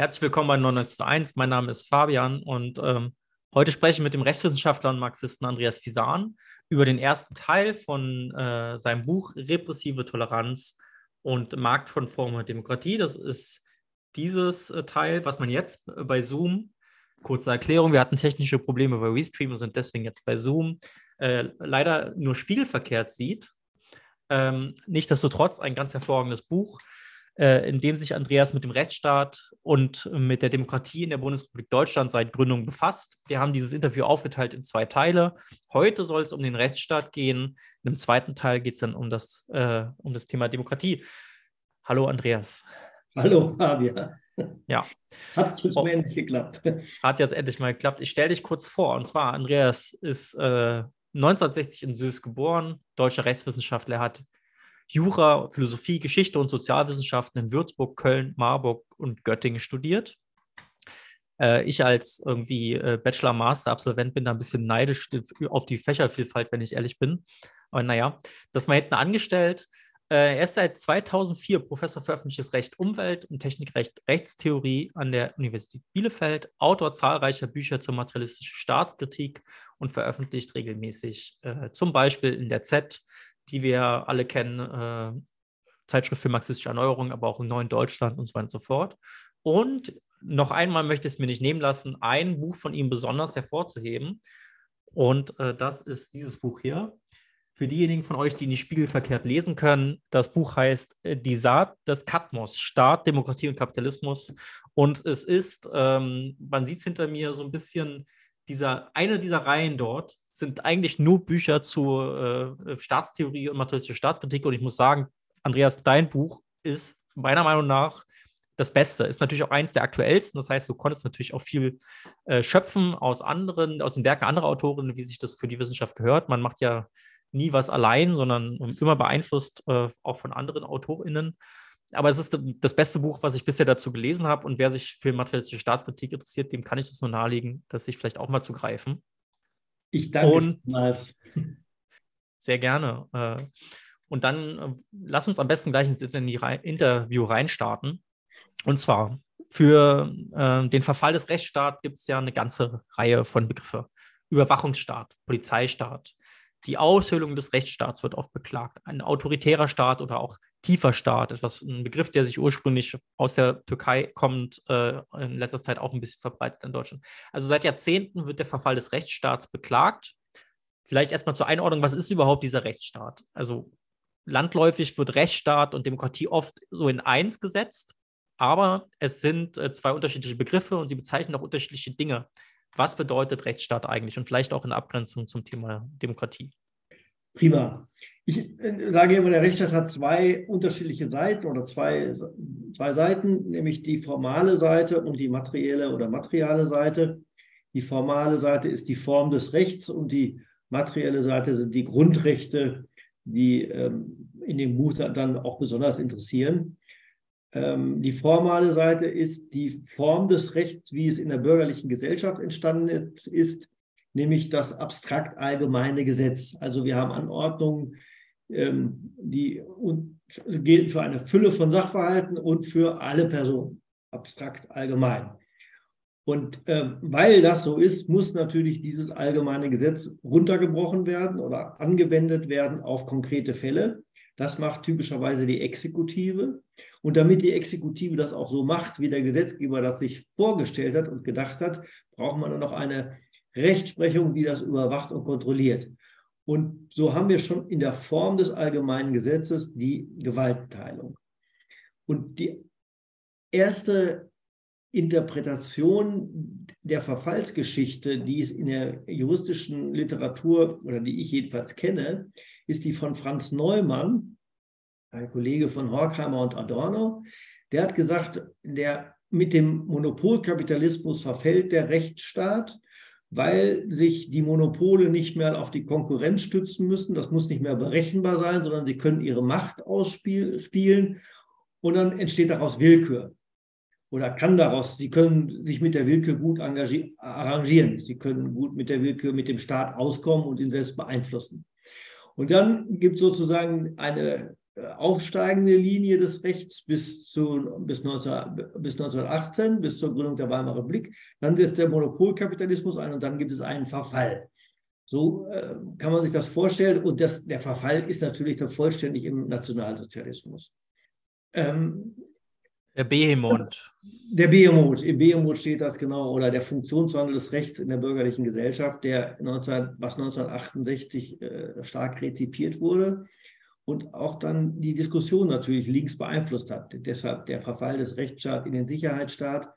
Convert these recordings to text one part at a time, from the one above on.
Herzlich willkommen bei 991. Mein Name ist Fabian und ähm, heute spreche ich mit dem Rechtswissenschaftler und Marxisten Andreas Fisan über den ersten Teil von äh, seinem Buch Repressive Toleranz und marktkonforme Demokratie. Das ist dieses äh, Teil, was man jetzt bei Zoom, kurze Erklärung, wir hatten technische Probleme bei Restream und sind deswegen jetzt bei Zoom, äh, leider nur spiegelverkehrt sieht. Ähm, Nichtsdestotrotz ein ganz hervorragendes Buch äh, in dem sich Andreas mit dem Rechtsstaat und mit der Demokratie in der Bundesrepublik Deutschland seit Gründung befasst. Wir haben dieses Interview aufgeteilt in zwei Teile. Heute soll es um den Rechtsstaat gehen. Im zweiten Teil geht es dann um das, äh, um das Thema Demokratie. Hallo Andreas. Hallo Fabian. Ja. Hat jetzt mal endlich geklappt. Hat jetzt endlich mal geklappt. Ich stelle dich kurz vor. Und zwar, Andreas ist äh, 1960 in Süß geboren, deutscher Rechtswissenschaftler. Er hat Jura, Philosophie, Geschichte und Sozialwissenschaften in Würzburg, Köln, Marburg und Göttingen studiert. Äh, ich als irgendwie äh, Bachelor-Master-Absolvent bin da ein bisschen neidisch auf die Fächervielfalt, wenn ich ehrlich bin. Aber naja, das mal hinten angestellt. Äh, er ist seit 2004 Professor für öffentliches Recht, Umwelt und Technikrecht, Rechtstheorie an der Universität Bielefeld, Autor zahlreicher Bücher zur materialistischen Staatskritik und veröffentlicht regelmäßig äh, zum Beispiel in der Z, die wir alle kennen, äh, Zeitschrift für marxistische Erneuerung, aber auch im Neuen Deutschland und so weiter und so fort. Und noch einmal möchte ich es mir nicht nehmen lassen, ein Buch von ihm besonders hervorzuheben. Und äh, das ist dieses Buch hier. Für diejenigen von euch, die nicht spiegelverkehrt lesen können, das Buch heißt äh, Die Saat des Katmos, Staat, Demokratie und Kapitalismus. Und es ist, ähm, man sieht es hinter mir so ein bisschen, dieser, eine dieser Reihen dort sind eigentlich nur Bücher zur äh, Staatstheorie und materialistischer Staatskritik. Und ich muss sagen, Andreas, dein Buch ist meiner Meinung nach das Beste. Ist natürlich auch eins der aktuellsten. Das heißt, du konntest natürlich auch viel äh, schöpfen aus anderen, aus den Werken anderer Autorinnen, wie sich das für die Wissenschaft gehört. Man macht ja nie was allein, sondern immer beeinflusst äh, auch von anderen AutorInnen. Aber es ist das beste Buch, was ich bisher dazu gelesen habe. Und wer sich für materialistische Staatskritik interessiert, dem kann ich das nur nahelegen, das sich vielleicht auch mal zu greifen. Ich danke und, vielmals. Sehr gerne. Äh, und dann äh, lass uns am besten gleich ins Interview reinstarten. Und zwar für äh, den Verfall des Rechtsstaats gibt es ja eine ganze Reihe von Begriffen. Überwachungsstaat, Polizeistaat, die Aushöhlung des Rechtsstaats wird oft beklagt. Ein autoritärer Staat oder auch tiefer Staat, etwas, ein Begriff, der sich ursprünglich aus der Türkei kommt, äh, in letzter Zeit auch ein bisschen verbreitet in Deutschland. Also seit Jahrzehnten wird der Verfall des Rechtsstaats beklagt. Vielleicht erstmal zur Einordnung, was ist überhaupt dieser Rechtsstaat? Also landläufig wird Rechtsstaat und Demokratie oft so in eins gesetzt, aber es sind äh, zwei unterschiedliche Begriffe und sie bezeichnen auch unterschiedliche Dinge was bedeutet Rechtsstaat eigentlich und vielleicht auch in Abgrenzung zum Thema Demokratie? Prima. Ich äh, sage immer, der Rechtsstaat hat zwei unterschiedliche Seiten oder zwei, zwei Seiten, nämlich die formale Seite und die materielle oder materiale Seite. Die formale Seite ist die Form des Rechts und die materielle Seite sind die Grundrechte, die ähm, in dem Buch dann auch besonders interessieren. Ähm, die formale Seite ist die Form des Rechts, wie es in der bürgerlichen Gesellschaft entstanden ist, nämlich das abstrakt allgemeine Gesetz. Also wir haben Anordnungen, ähm, die gelten für eine Fülle von Sachverhalten und für alle Personen, abstrakt allgemein. Und äh, weil das so ist, muss natürlich dieses allgemeine Gesetz runtergebrochen werden oder angewendet werden auf konkrete Fälle. Das macht typischerweise die Exekutive. Und damit die Exekutive das auch so macht, wie der Gesetzgeber das sich vorgestellt hat und gedacht hat, braucht man noch eine Rechtsprechung, die das überwacht und kontrolliert. Und so haben wir schon in der Form des allgemeinen Gesetzes die Gewaltenteilung. Und die erste Interpretation der Verfallsgeschichte, die es in der juristischen Literatur oder die ich jedenfalls kenne, ist die von Franz Neumann, ein Kollege von Horkheimer und Adorno. Der hat gesagt, der, mit dem Monopolkapitalismus verfällt der Rechtsstaat, weil sich die Monopole nicht mehr auf die Konkurrenz stützen müssen. Das muss nicht mehr berechenbar sein, sondern sie können ihre Macht ausspielen und dann entsteht daraus Willkür oder kann daraus, sie können sich mit der Willkür gut arrangieren. Sie können gut mit der Willkür, mit dem Staat auskommen und ihn selbst beeinflussen. Und dann gibt es sozusagen eine aufsteigende Linie des Rechts bis, zu, bis, 19, bis 1918, bis zur Gründung der Weimarer Republik. Dann setzt der Monopolkapitalismus ein und dann gibt es einen Verfall. So äh, kann man sich das vorstellen. Und das, der Verfall ist natürlich dann vollständig im Nationalsozialismus. Ähm, der Behemoth. Der Behemoth, im Behemoth steht das genau, oder der Funktionswandel des Rechts in der bürgerlichen Gesellschaft, der 19, was 1968 äh, stark rezipiert wurde und auch dann die Diskussion natürlich links beeinflusst hat. Deshalb der Verfall des Rechtsstaats in den Sicherheitsstaat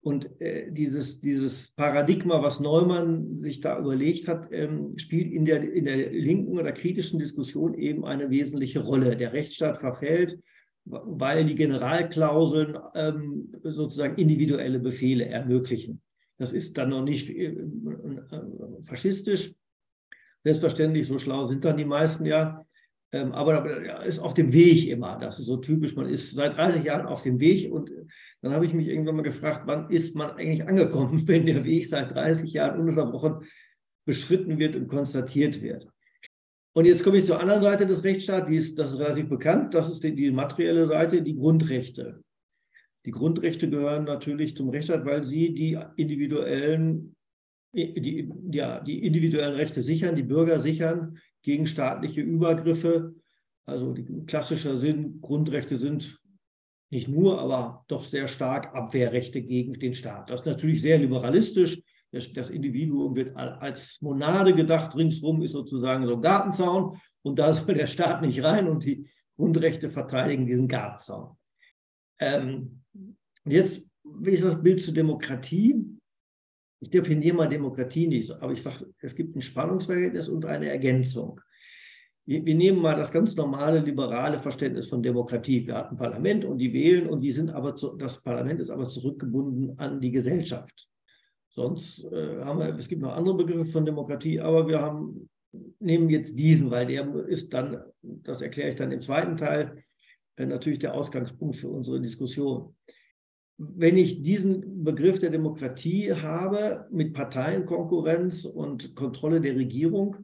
und äh, dieses, dieses Paradigma, was Neumann sich da überlegt hat, ähm, spielt in der, in der linken oder kritischen Diskussion eben eine wesentliche Rolle. Der Rechtsstaat verfällt weil die Generalklauseln ähm, sozusagen individuelle Befehle ermöglichen. Das ist dann noch nicht äh, äh, faschistisch. Selbstverständlich, so schlau sind dann die meisten ja. Ähm, aber ist auf dem Weg immer. Das ist so typisch. Man ist seit 30 Jahren auf dem Weg. Und dann habe ich mich irgendwann mal gefragt, wann ist man eigentlich angekommen, wenn der Weg seit 30 Jahren ununterbrochen beschritten wird und konstatiert wird. Und jetzt komme ich zur anderen Seite des Rechtsstaats, die ist, das ist relativ bekannt, das ist die, die materielle Seite, die Grundrechte. Die Grundrechte gehören natürlich zum Rechtsstaat, weil sie die individuellen, die, ja, die individuellen Rechte sichern, die Bürger sichern gegen staatliche Übergriffe. Also klassischer Sinn, Grundrechte sind nicht nur, aber doch sehr stark Abwehrrechte gegen den Staat. Das ist natürlich sehr liberalistisch das Individuum wird als Monade gedacht, ringsrum ist sozusagen so ein Gartenzaun und da soll der Staat nicht rein und die Grundrechte verteidigen diesen Gartenzaun. Ähm, jetzt, wie ist das Bild zur Demokratie? Ich definiere mal Demokratie nicht, aber ich sage, es gibt ein Spannungsverhältnis und eine Ergänzung. Wir, wir nehmen mal das ganz normale liberale Verständnis von Demokratie. Wir hatten ein Parlament und die wählen und die sind aber zu, das Parlament ist aber zurückgebunden an die Gesellschaft. Sonst äh, haben wir, es gibt noch andere Begriffe von Demokratie, aber wir haben, nehmen jetzt diesen, weil der ist dann, das erkläre ich dann im zweiten Teil, äh, natürlich der Ausgangspunkt für unsere Diskussion. Wenn ich diesen Begriff der Demokratie habe mit Parteienkonkurrenz und Kontrolle der Regierung,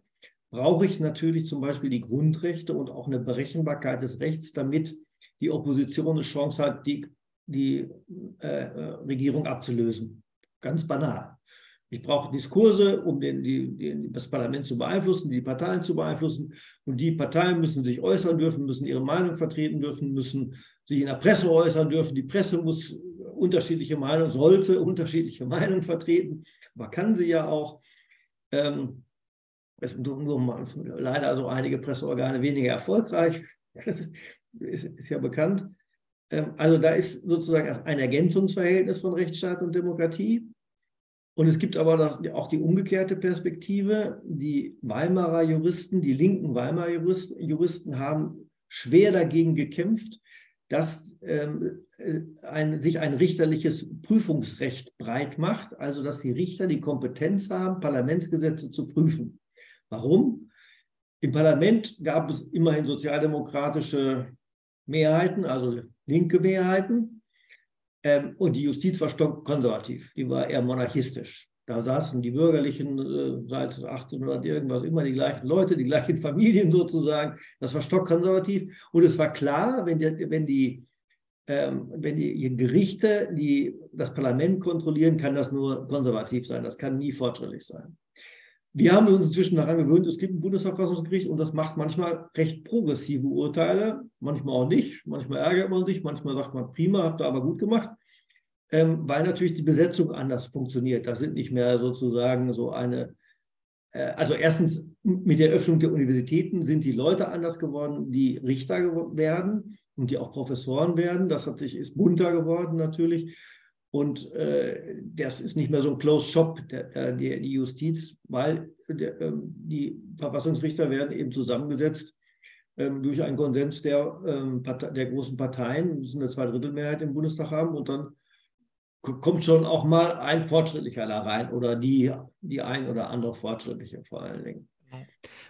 brauche ich natürlich zum Beispiel die Grundrechte und auch eine Berechenbarkeit des Rechts, damit die Opposition eine Chance hat, die, die äh, äh Regierung abzulösen. Ganz banal. Ich brauche Diskurse, um den, die, die, das Parlament zu beeinflussen, die Parteien zu beeinflussen. Und die Parteien müssen sich äußern dürfen, müssen ihre Meinung vertreten dürfen, müssen sich in der Presse äußern dürfen. Die Presse muss unterschiedliche Meinungen, sollte unterschiedliche Meinungen vertreten, aber kann sie ja auch. Ähm, es sind leider so einige Presseorgane weniger erfolgreich. Das ist, ist, ist ja bekannt. Ähm, also da ist sozusagen ein Ergänzungsverhältnis von Rechtsstaat und Demokratie. Und es gibt aber auch die umgekehrte Perspektive. Die Weimarer Juristen, die linken Weimarer Juristen, haben schwer dagegen gekämpft, dass ähm, ein, sich ein richterliches Prüfungsrecht breit macht, also dass die Richter die Kompetenz haben, Parlamentsgesetze zu prüfen. Warum? Im Parlament gab es immerhin sozialdemokratische Mehrheiten, also linke Mehrheiten. Ähm, und die Justiz war stockkonservativ, die war eher monarchistisch. Da saßen die Bürgerlichen äh, seit 1800 irgendwas immer die gleichen Leute, die gleichen Familien sozusagen. Das war stockkonservativ. Und es war klar, wenn die, wenn die, ähm, wenn die Gerichte die das Parlament kontrollieren, kann das nur konservativ sein. Das kann nie fortschrittlich sein. Wir haben uns inzwischen daran gewöhnt, es gibt ein Bundesverfassungsgericht und das macht manchmal recht progressive Urteile, manchmal auch nicht, manchmal ärgert man sich, manchmal sagt man, prima, habt ihr aber gut gemacht, ähm, weil natürlich die Besetzung anders funktioniert. Da sind nicht mehr sozusagen so eine, äh, also erstens mit der Öffnung der Universitäten sind die Leute anders geworden, die Richter werden und die auch Professoren werden. Das hat sich, ist bunter geworden natürlich. Und äh, das ist nicht mehr so ein Closed Shop, der, der, die Justiz, weil der, ähm, die Verfassungsrichter werden eben zusammengesetzt ähm, durch einen Konsens der, ähm, der großen Parteien, müssen eine Zweidrittelmehrheit im Bundestag haben und dann kommt schon auch mal ein Fortschrittlicher da rein oder die, die ein oder andere Fortschrittliche vor allen Dingen.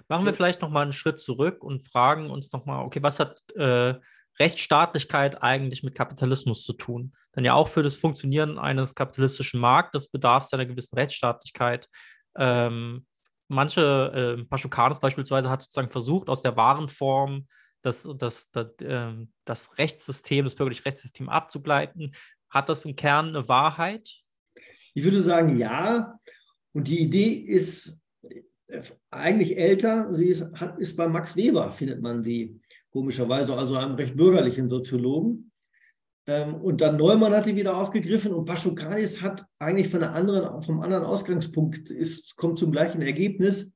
Machen wir vielleicht noch mal einen Schritt zurück und fragen uns noch mal, okay, was hat äh, Rechtsstaatlichkeit eigentlich mit Kapitalismus zu tun? Denn ja auch für das Funktionieren eines kapitalistischen Marktes bedarf es einer gewissen Rechtsstaatlichkeit. Ähm, manche, äh, Paschukanus beispielsweise, hat sozusagen versucht, aus der Warenform das, das, das, äh, das Rechtssystem, das bürgerliche Rechtssystem abzugleiten. Hat das im Kern eine Wahrheit? Ich würde sagen, ja. Und die Idee ist äh, eigentlich älter. Sie ist, ist bei Max Weber, findet man sie komischerweise, also einem recht bürgerlichen Soziologen. Ähm, und dann Neumann hat die wieder aufgegriffen und Paschukanis hat eigentlich von einer anderen, vom anderen Ausgangspunkt, ist, kommt zum gleichen Ergebnis.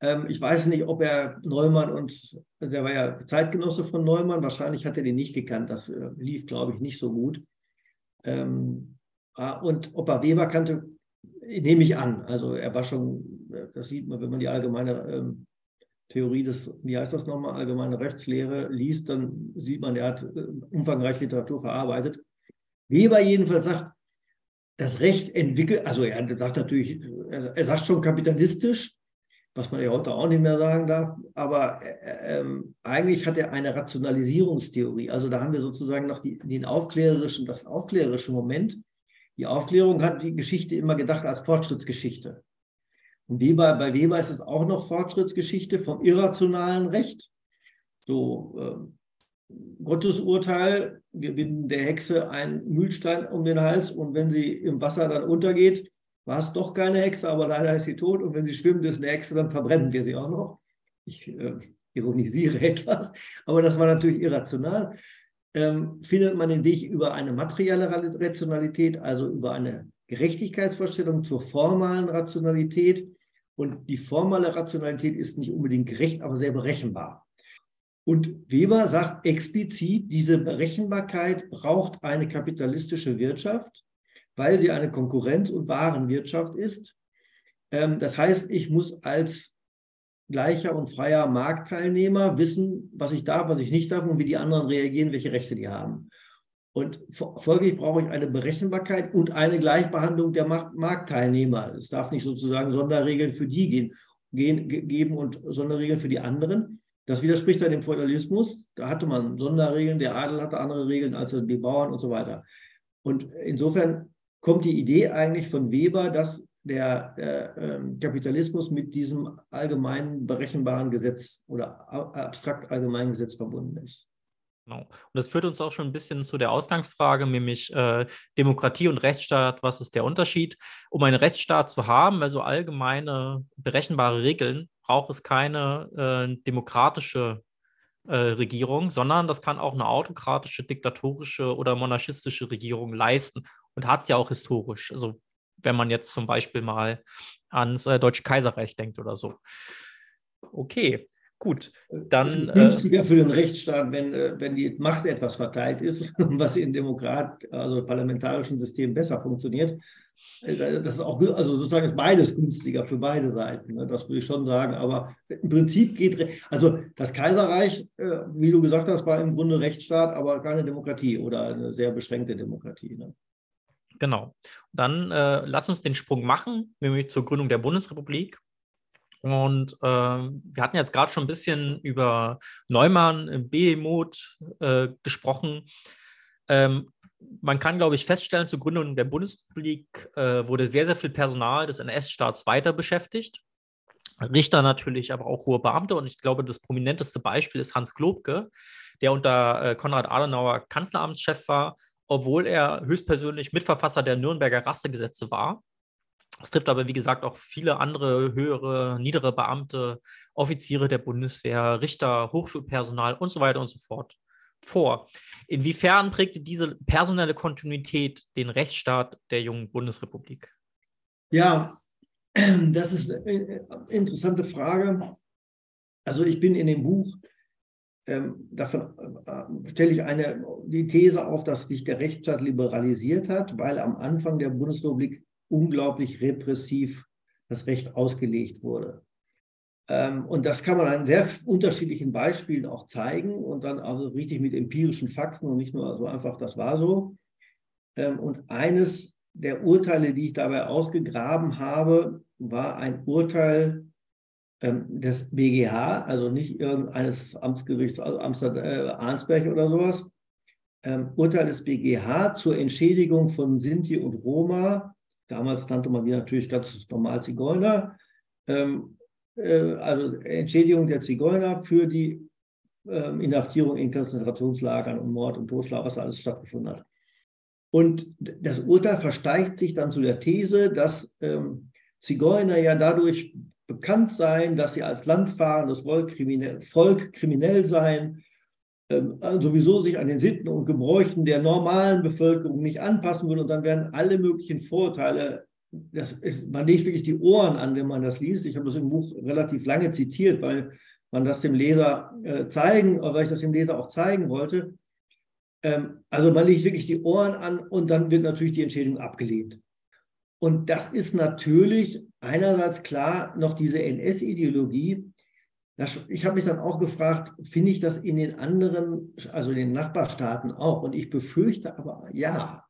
Ähm, ich weiß nicht, ob er Neumann und der war ja Zeitgenosse von Neumann, wahrscheinlich hat er den nicht gekannt. Das äh, lief, glaube ich, nicht so gut. Ähm, ah, und ob er Weber kannte, nehme ich an. Also er war schon, das sieht man, wenn man die allgemeine Theorie des, wie heißt das nochmal, allgemeine Rechtslehre liest, dann sieht man, er hat äh, umfangreich Literatur verarbeitet. Weber jedenfalls sagt, das Recht entwickelt, also er sagt natürlich, er sagt schon kapitalistisch, was man ja heute auch nicht mehr sagen darf, aber äh, ähm, eigentlich hat er eine Rationalisierungstheorie. Also da haben wir sozusagen noch die, den aufklärerischen, das aufklärerische Moment. Die Aufklärung hat die Geschichte immer gedacht als Fortschrittsgeschichte. Weber, bei Weber ist es auch noch Fortschrittsgeschichte vom irrationalen Recht. So äh, Gottesurteil, wir binden der Hexe einen Mühlstein um den Hals und wenn sie im Wasser dann untergeht, war es doch keine Hexe, aber leider ist sie tot und wenn sie schwimmt, ist eine Hexe, dann verbrennen wir sie auch noch. Ich äh, ironisiere etwas, aber das war natürlich irrational. Ähm, findet man den Weg über eine materielle Rationalität, also über eine Gerechtigkeitsvorstellung zur formalen Rationalität, und die formale Rationalität ist nicht unbedingt gerecht, aber sehr berechenbar. Und Weber sagt explizit, diese Berechenbarkeit braucht eine kapitalistische Wirtschaft, weil sie eine Konkurrenz- und Warenwirtschaft ist. Ähm, das heißt, ich muss als gleicher und freier Marktteilnehmer wissen, was ich darf, was ich nicht darf und wie die anderen reagieren, welche Rechte die haben. Und folglich brauche ich eine Berechenbarkeit und eine Gleichbehandlung der Marktteilnehmer. Es darf nicht sozusagen Sonderregeln für die gehen, gehen, geben und Sonderregeln für die anderen. Das widerspricht dann dem Feudalismus. Da hatte man Sonderregeln, der Adel hatte andere Regeln als die Bauern und so weiter. Und insofern kommt die Idee eigentlich von Weber, dass der äh, Kapitalismus mit diesem allgemeinen berechenbaren Gesetz oder abstrakt allgemeinen Gesetz verbunden ist. Genau. Und das führt uns auch schon ein bisschen zu der Ausgangsfrage, nämlich äh, Demokratie und Rechtsstaat, was ist der Unterschied? Um einen Rechtsstaat zu haben, also allgemeine berechenbare Regeln, braucht es keine äh, demokratische äh, Regierung, sondern das kann auch eine autokratische, diktatorische oder monarchistische Regierung leisten und hat es ja auch historisch. Also wenn man jetzt zum Beispiel mal ans äh, Deutsche Kaiserreich denkt oder so. Okay, Gut, dann. Es ist günstiger äh, für den Rechtsstaat, wenn, äh, wenn die Macht etwas verteilt ist, was in Demokrat, also parlamentarischen Systemen besser funktioniert. Äh, das ist auch, also sozusagen ist beides günstiger für beide Seiten. Ne? Das würde ich schon sagen. Aber im Prinzip geht, also das Kaiserreich, wie du gesagt hast, war im Grunde Rechtsstaat, aber keine Demokratie oder eine sehr beschränkte Demokratie. Ne? Genau. Dann äh, lass uns den Sprung machen, nämlich zur Gründung der Bundesrepublik. Und äh, wir hatten jetzt gerade schon ein bisschen über Neumann, Behemoth äh, gesprochen. Ähm, man kann, glaube ich, feststellen, zur Gründung der Bundesrepublik äh, wurde sehr, sehr viel Personal des NS-Staats weiter beschäftigt. Richter natürlich, aber auch hohe Beamte. Und ich glaube, das prominenteste Beispiel ist Hans Globke, der unter äh, Konrad Adenauer Kanzleramtschef war, obwohl er höchstpersönlich Mitverfasser der Nürnberger Rassegesetze war. Es trifft aber, wie gesagt, auch viele andere höhere, niedere Beamte, Offiziere der Bundeswehr, Richter, Hochschulpersonal und so weiter und so fort vor. Inwiefern prägte diese personelle Kontinuität den Rechtsstaat der jungen Bundesrepublik? Ja, das ist eine interessante Frage. Also ich bin in dem Buch, ähm, davon äh, stelle ich eine, die These auf, dass sich der Rechtsstaat liberalisiert hat, weil am Anfang der Bundesrepublik unglaublich repressiv das Recht ausgelegt wurde. Ähm, und das kann man an sehr unterschiedlichen Beispielen auch zeigen und dann also richtig mit empirischen Fakten und nicht nur so einfach, das war so. Ähm, und eines der Urteile, die ich dabei ausgegraben habe, war ein Urteil ähm, des BGH, also nicht irgendeines Amtsgerichts, also Amsterdam, äh, Arnsberg oder sowas. Urteil des BGH zur Entschädigung von Sinti und Roma Damals nannte man die natürlich ganz normal Zigeuner. Ähm, äh, also Entschädigung der Zigeuner für die ähm, Inhaftierung in Konzentrationslagern und Mord und Totschlag, was alles stattgefunden hat. Und das Urteil versteigt sich dann zu der These, dass ähm, Zigeuner ja dadurch bekannt seien, dass sie als landfahrendes Volk kriminell, Volk kriminell seien, sowieso sich an den Sitten und Gebräuchen der normalen Bevölkerung nicht anpassen würden. Und dann werden alle möglichen Vorurteile, das ist, man legt wirklich die Ohren an, wenn man das liest. Ich habe das im Buch relativ lange zitiert, weil man das dem Leser äh, zeigen, weil ich das dem Leser auch zeigen wollte. Ähm, also man legt wirklich die Ohren an und dann wird natürlich die Entschädigung abgelehnt. Und das ist natürlich einerseits klar noch diese NS-Ideologie. Ich habe mich dann auch gefragt, finde ich das in den anderen, also in den Nachbarstaaten auch? Und ich befürchte aber, ja,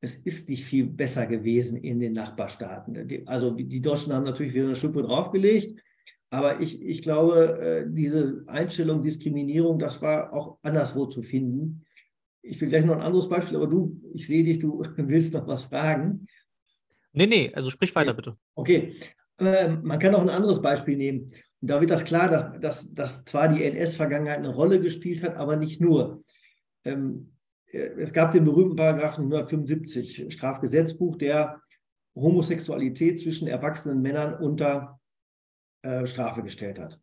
es ist nicht viel besser gewesen in den Nachbarstaaten. Also die Deutschen haben natürlich wieder eine Schuppe draufgelegt, aber ich, ich glaube, äh, diese Einstellung, Diskriminierung, das war auch anderswo zu finden. Ich will gleich noch ein anderes Beispiel, aber du, ich sehe dich, du willst noch was fragen. Nee, nee, also sprich weiter bitte. Okay, ähm, man kann auch ein anderes Beispiel nehmen. Da wird das klar, dass, dass, dass zwar die NS-Vergangenheit eine Rolle gespielt hat, aber nicht nur. Ähm, äh, es gab den berühmten Paragraphen 175 Strafgesetzbuch, der Homosexualität zwischen erwachsenen Männern unter äh, Strafe gestellt hat.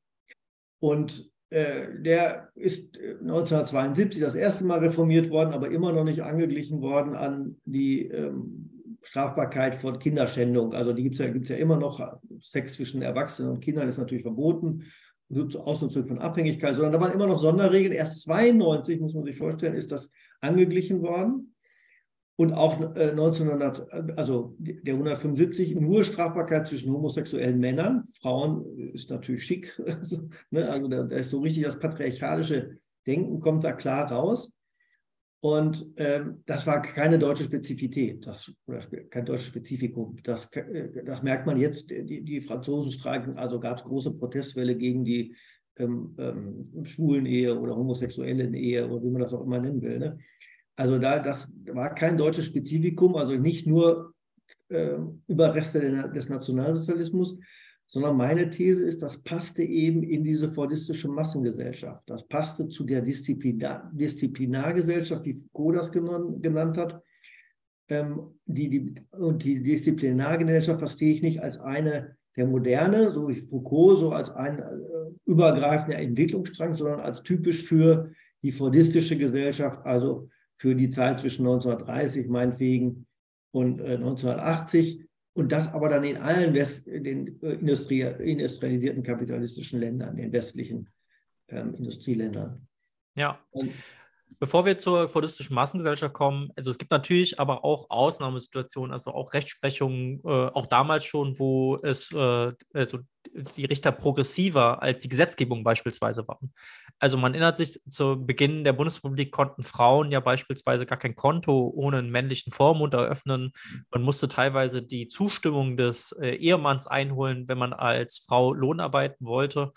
Und äh, der ist 1972 das erste Mal reformiert worden, aber immer noch nicht angeglichen worden an die ähm, Strafbarkeit von Kinderschändung. Also die gibt es ja, gibt's ja immer noch. Sex zwischen Erwachsenen und Kindern ist natürlich verboten. Ausnutzung von Abhängigkeit, sondern da waren immer noch Sonderregeln. Erst 92, muss man sich vorstellen, ist das angeglichen worden. Und auch äh, 1900, also der 175, nur Strafbarkeit zwischen homosexuellen Männern. Frauen ist natürlich schick. Also, ne, also da, da ist so richtig das patriarchalische Denken kommt da klar raus. Und ähm, das war keine deutsche Spezifität, das, oder kein deutsches Spezifikum. Das, äh, das merkt man jetzt, die, die Franzosen streiken, also gab es große Protestwelle gegen die ähm, ähm, schwulen Ehe oder homosexuellen Ehe oder wie man das auch immer nennen will. Ne? Also da, das war kein deutsches Spezifikum, also nicht nur äh, Überreste des Nationalsozialismus, sondern meine These ist, das passte eben in diese fordistische Massengesellschaft. Das passte zu der Disziplinar Disziplinargesellschaft, wie Foucault das genannt hat. Ähm, die, die, und die Disziplinargesellschaft verstehe ich nicht als eine der Moderne, so wie Foucault, so als ein äh, übergreifender Entwicklungsstrang, sondern als typisch für die fordistische Gesellschaft, also für die Zeit zwischen 1930 meinetwegen und äh, 1980 und das aber dann in allen West, den äh, industrialisierten kapitalistischen Ländern, den westlichen ähm, Industrieländern. Ja. Und, Bevor wir zur fordistischen Massengesellschaft kommen, also es gibt natürlich aber auch Ausnahmesituationen, also auch Rechtsprechungen, äh, auch damals schon, wo es äh, also die Richter progressiver als die Gesetzgebung beispielsweise waren. Also man erinnert sich, zu Beginn der Bundesrepublik konnten Frauen ja beispielsweise gar kein Konto ohne einen männlichen Vormund eröffnen. Man musste teilweise die Zustimmung des äh, Ehemanns einholen, wenn man als Frau Lohn arbeiten wollte.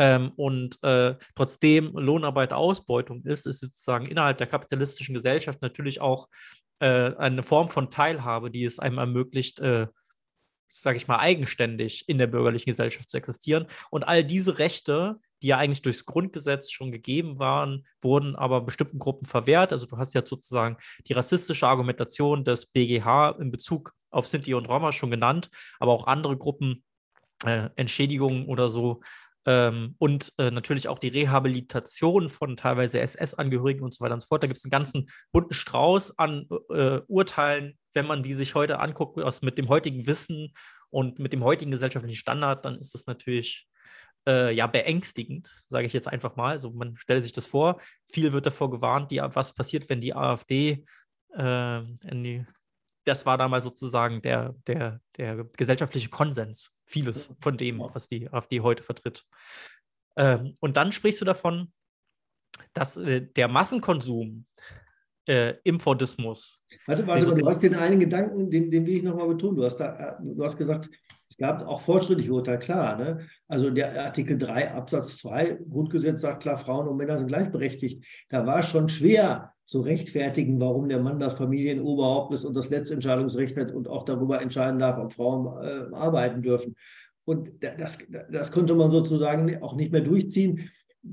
Ähm, und äh, trotzdem Lohnarbeit Ausbeutung ist, ist sozusagen innerhalb der kapitalistischen Gesellschaft natürlich auch äh, eine Form von Teilhabe, die es einem ermöglicht, äh, sage ich mal, eigenständig in der bürgerlichen Gesellschaft zu existieren. Und all diese Rechte, die ja eigentlich durchs Grundgesetz schon gegeben waren, wurden aber bestimmten Gruppen verwehrt. Also du hast ja sozusagen die rassistische Argumentation des BGH in Bezug auf Sinti und Roma schon genannt, aber auch andere Gruppen, äh, Entschädigungen oder so ähm, und äh, natürlich auch die Rehabilitation von teilweise SS-Angehörigen und so weiter und so fort. Da gibt es einen ganzen bunten Strauß an äh, Urteilen, wenn man die sich heute anguckt, aus, mit dem heutigen Wissen und mit dem heutigen gesellschaftlichen Standard, dann ist das natürlich äh, ja beängstigend, sage ich jetzt einfach mal. Also man stelle sich das vor, viel wird davor gewarnt, die, was passiert, wenn die AfD äh, in die das war damals sozusagen der, der, der gesellschaftliche Konsens, vieles von dem, was die AfD heute vertritt. Ähm, und dann sprichst du davon, dass äh, der Massenkonsum äh, im Fordismus. Warte, warte, du hast den einen Gedanken, den, den will ich nochmal betonen. Du hast, da, du hast gesagt, es gab auch fortschrittliche Urteile, klar. Ne? Also der Artikel 3 Absatz 2 Grundgesetz sagt klar, Frauen und Männer sind gleichberechtigt. Da war schon schwer, zu rechtfertigen, warum der Mann das Familienoberhaupt ist und das letzte Entscheidungsrecht hat und auch darüber entscheiden darf, ob Frauen äh, arbeiten dürfen. Und das, das konnte man sozusagen auch nicht mehr durchziehen.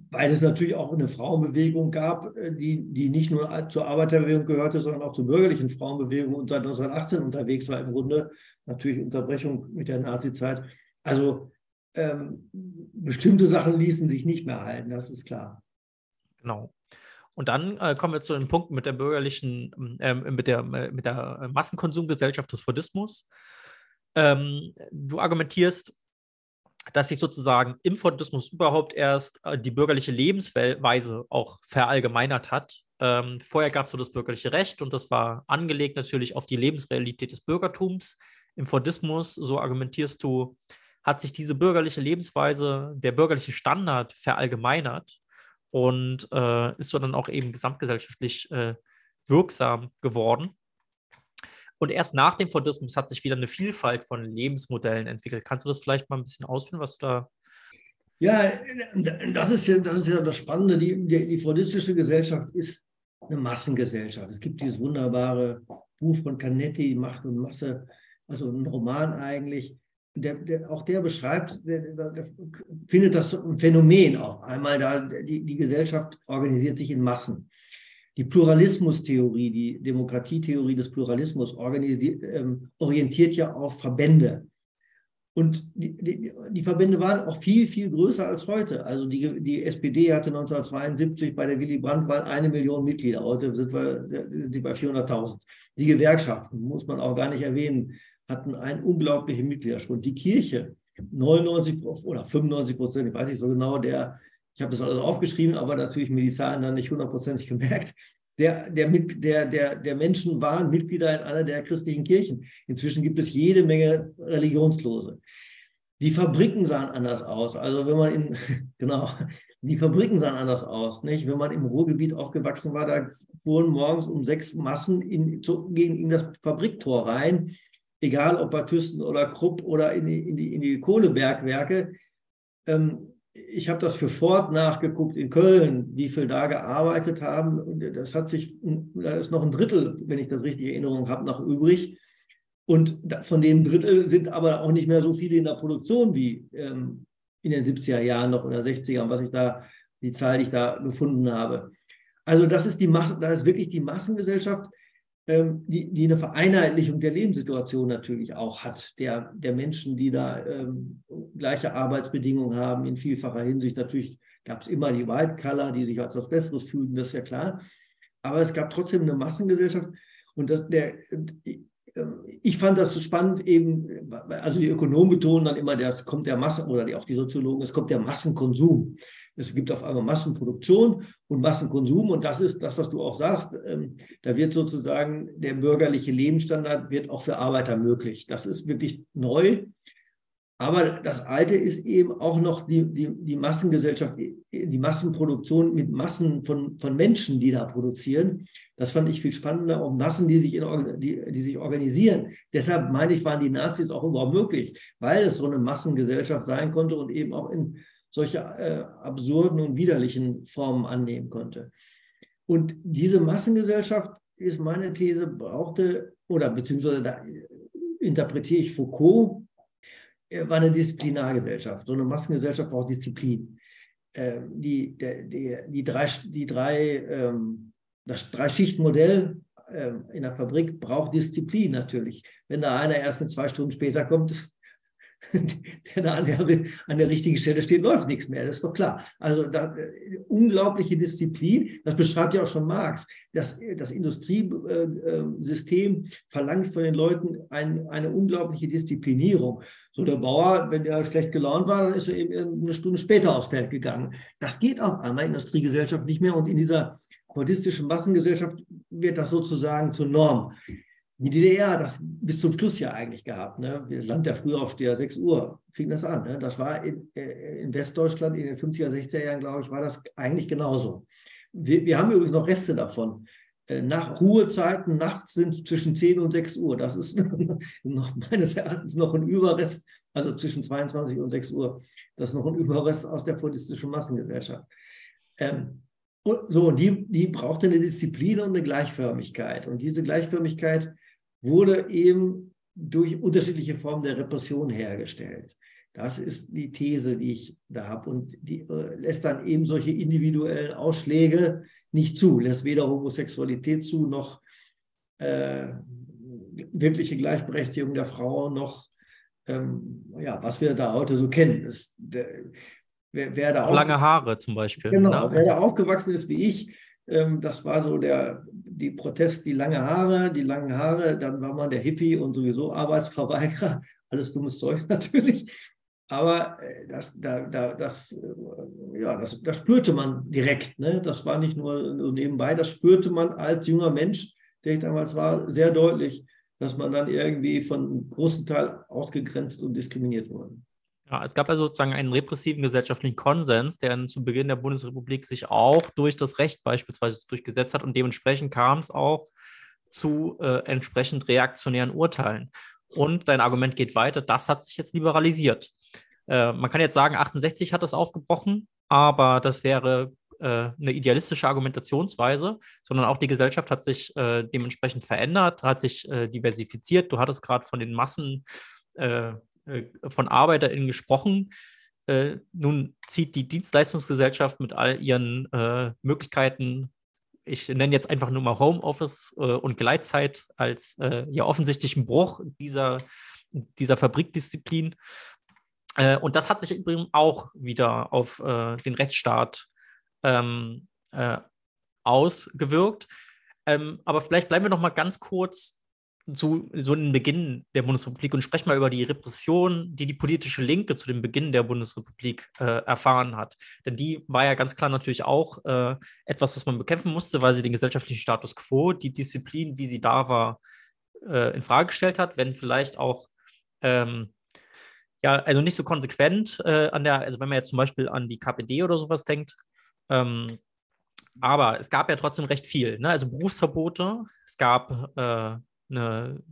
weil es natürlich auch eine Frauenbewegung gab, äh, die, die nicht nur zur Arbeiterbewegung gehörte, sondern auch zur bürgerlichen Frauenbewegung und seit 1918 unterwegs war im Grunde. Natürlich Unterbrechung mit der Nazizeit. Also ähm, bestimmte Sachen ließen sich nicht mehr halten, das ist klar. Genau. Und dann äh, kommen wir zu den Punkten mit der bürgerlichen, äh, mit, der, mit der Massenkonsumgesellschaft des Fordismus. Ähm, du argumentierst, dass sich sozusagen im Fordismus überhaupt erst äh, die bürgerliche Lebensweise auch verallgemeinert hat. Ähm, vorher gab es so das bürgerliche Recht und das war angelegt natürlich auf die Lebensrealität des Bürgertums. Im Fordismus, so argumentierst du, hat sich diese bürgerliche Lebensweise, der bürgerliche Standard verallgemeinert und äh, ist so dann auch eben gesamtgesellschaftlich äh, wirksam geworden. Und erst nach dem Fordismus hat sich wieder eine Vielfalt von Lebensmodellen entwickelt. Kannst du das vielleicht mal ein bisschen ausführen, was da. Ja, das ist ja das, ist ja das Spannende. Die, die, die fordistische Gesellschaft ist eine Massengesellschaft. Es gibt dieses wunderbare Buch von Canetti, Macht und Masse, also ein Roman eigentlich, der, der, auch der beschreibt, der, der, findet das ein Phänomen auf einmal da, die, die Gesellschaft organisiert sich in Massen. Die Pluralismustheorie, die Demokratietheorie des Pluralismus ähm, orientiert ja auf Verbände. Und die, die, die, Verbände waren auch viel, viel größer als heute. Also die, die SPD hatte 1972 bei der Willy Brandt-Wahl eine Million Mitglieder. Heute sind wir sind sie bei 400.000. Die Gewerkschaften, muss man auch gar nicht erwähnen, hatten einen unglaublichen Mitgliederschwund. Die Kirche, 99 oder 95 Prozent, ich weiß nicht so genau, der, ich habe das alles aufgeschrieben, aber natürlich mir die Zahlen dann nicht hundertprozentig gemerkt, der, der, der, der, der Menschen waren Mitglieder in einer der christlichen Kirchen. Inzwischen gibt es jede Menge Religionslose. Die Fabriken sahen anders aus. Also wenn man in, genau, die Fabriken sahen anders aus. Nicht? Wenn man im Ruhrgebiet aufgewachsen war, da fuhren morgens um sechs Massen in, zu, gegen in das Fabriktor rein egal ob bei Thyssen oder Krupp oder in die, in die, in die Kohlebergwerke. Ähm, ich habe das für Ford nachgeguckt in Köln, wie viel da gearbeitet haben. Und das hat sich, da ist noch ein Drittel, wenn ich das richtig in Erinnerung habe, noch übrig. Und von den Drittel sind aber auch nicht mehr so viele in der Produktion wie ähm, in den 70er Jahren noch oder 60ern, was ich da, die Zahl, die ich da gefunden habe. Also das ist die Masse, da ist wirklich die Massengesellschaft ähm, die, die eine Vereinheitlichung der Lebenssituation natürlich auch hat, der, der Menschen, die da ähm, gleiche Arbeitsbedingungen haben, in vielfacher Hinsicht. Natürlich gab es immer die White Color, die sich als was Besseres fühlen, das ist ja klar. Aber es gab trotzdem eine Massengesellschaft. Und das, der, ich fand das spannend, eben, also die Ökonomen betonen dann immer, es kommt der Massen, oder auch die Soziologen, es kommt der Massenkonsum. Es gibt auf einmal Massenproduktion und Massenkonsum und das ist das, was du auch sagst. Ähm, da wird sozusagen der bürgerliche Lebensstandard wird auch für Arbeiter möglich. Das ist wirklich neu. Aber das Alte ist eben auch noch die, die, die Massengesellschaft, die Massenproduktion mit Massen von, von Menschen, die da produzieren. Das fand ich viel spannender, auch Massen, die sich, in, die, die sich organisieren. Deshalb meine ich, waren die Nazis auch überhaupt möglich, weil es so eine Massengesellschaft sein konnte und eben auch in solche äh, absurden und widerlichen Formen annehmen konnte. Und diese Massengesellschaft ist meine These, brauchte, oder beziehungsweise da interpretiere ich Foucault, äh, war eine Disziplinargesellschaft. So eine Massengesellschaft braucht Disziplin. Ähm, die, der, die, die drei, die drei, ähm, das Drei-Schicht-Modell ähm, in der Fabrik braucht Disziplin natürlich. Wenn da einer erst in zwei Stunden später kommt, der da an der, an der richtigen Stelle steht, läuft nichts mehr, das ist doch klar. Also da, äh, unglaubliche Disziplin, das beschreibt ja auch schon Marx. Das, das Industriesystem äh, verlangt von den Leuten ein, eine unglaubliche Disziplinierung. So der Bauer, wenn der schlecht gelaunt war, dann ist er eben eine Stunde später aufs Feld gegangen. Das geht auf einmal in der Industriegesellschaft nicht mehr und in dieser fordistischen Massengesellschaft wird das sozusagen zur Norm. Die DDR hat das bis zum Schluss ja eigentlich gehabt. Ne? Land der Frühaufsteher, 6 Uhr fing das an. Ne? Das war in, äh, in, Westdeutschland in den 50er, 60er Jahren, glaube ich, war das eigentlich genauso. Wir, wir haben übrigens noch Reste davon. Äh, nach Ruhezeiten nachts sind zwischen 10 und 6 Uhr. Das ist noch meines Erachtens noch ein Überrest, also zwischen 22 und 6 Uhr. Das ist noch ein Überrest aus der fordistischen Massengesellschaft. Ähm, so, und die, die brauchte eine Disziplin und eine Gleichförmigkeit. Und diese Gleichförmigkeit wurde eben durch unterschiedliche Formen der Repression hergestellt. Das ist die These, die ich da habe. Und die äh, lässt dann eben solche individuellen Ausschläge nicht zu, lässt weder Homosexualität zu, noch äh, wirkliche Gleichberechtigung der Frau, noch ähm, ja, was wir da heute so kennen. Das, der, wer, wer da Lange Haare zum Beispiel. Genau, wer da aufgewachsen ist wie ich, ähm, das war so der, die Protest, die lange Haare, die langen Haare, dann war man der Hippie und sowieso Arbeitsverweigerer, alles dummes Zeug natürlich. Aber äh, das, da, da, das, äh, ja, das, das spürte man direkt. Ne? Das war nicht nur nebenbei, das spürte man als junger Mensch, der ich damals war, sehr deutlich, dass man dann irgendwie von einem großen Teil ausgegrenzt und diskriminiert wurde. Ja, es gab also sozusagen einen repressiven gesellschaftlichen Konsens, der zu Beginn der Bundesrepublik sich auch durch das Recht beispielsweise durchgesetzt hat und dementsprechend kam es auch zu äh, entsprechend reaktionären Urteilen. Und dein Argument geht weiter, das hat sich jetzt liberalisiert. Äh, man kann jetzt sagen, 68 hat das aufgebrochen, aber das wäre äh, eine idealistische Argumentationsweise, sondern auch die Gesellschaft hat sich äh, dementsprechend verändert, hat sich äh, diversifiziert. Du hattest gerade von den Massen äh, von ArbeiterInnen gesprochen. Äh, nun zieht die Dienstleistungsgesellschaft mit all ihren äh, Möglichkeiten, ich nenne jetzt einfach nur mal Homeoffice äh, und Gleitzeit als äh, ja offensichtlichen Bruch dieser, dieser Fabrikdisziplin. Äh, und das hat sich übrigens auch wieder auf den Rechtsstaat ähm, ausgewirkt. Ähm, aber vielleicht bleiben wir noch mal ganz kurz zu so einem Beginn der Bundesrepublik und sprechen mal über die Repression, die die politische Linke zu dem Beginn der Bundesrepublik äh, erfahren hat. Denn die war ja ganz klar natürlich auch äh, etwas, was man bekämpfen musste, weil sie den gesellschaftlichen Status quo, die Disziplin, wie sie da war, äh, in Frage gestellt hat, wenn vielleicht auch ähm, ja, also nicht so konsequent äh, an der, also wenn man jetzt zum Beispiel an die KPD oder sowas denkt, ähm, aber es gab ja trotzdem recht viel. Ne? Also Berufsverbote, es gab äh, eine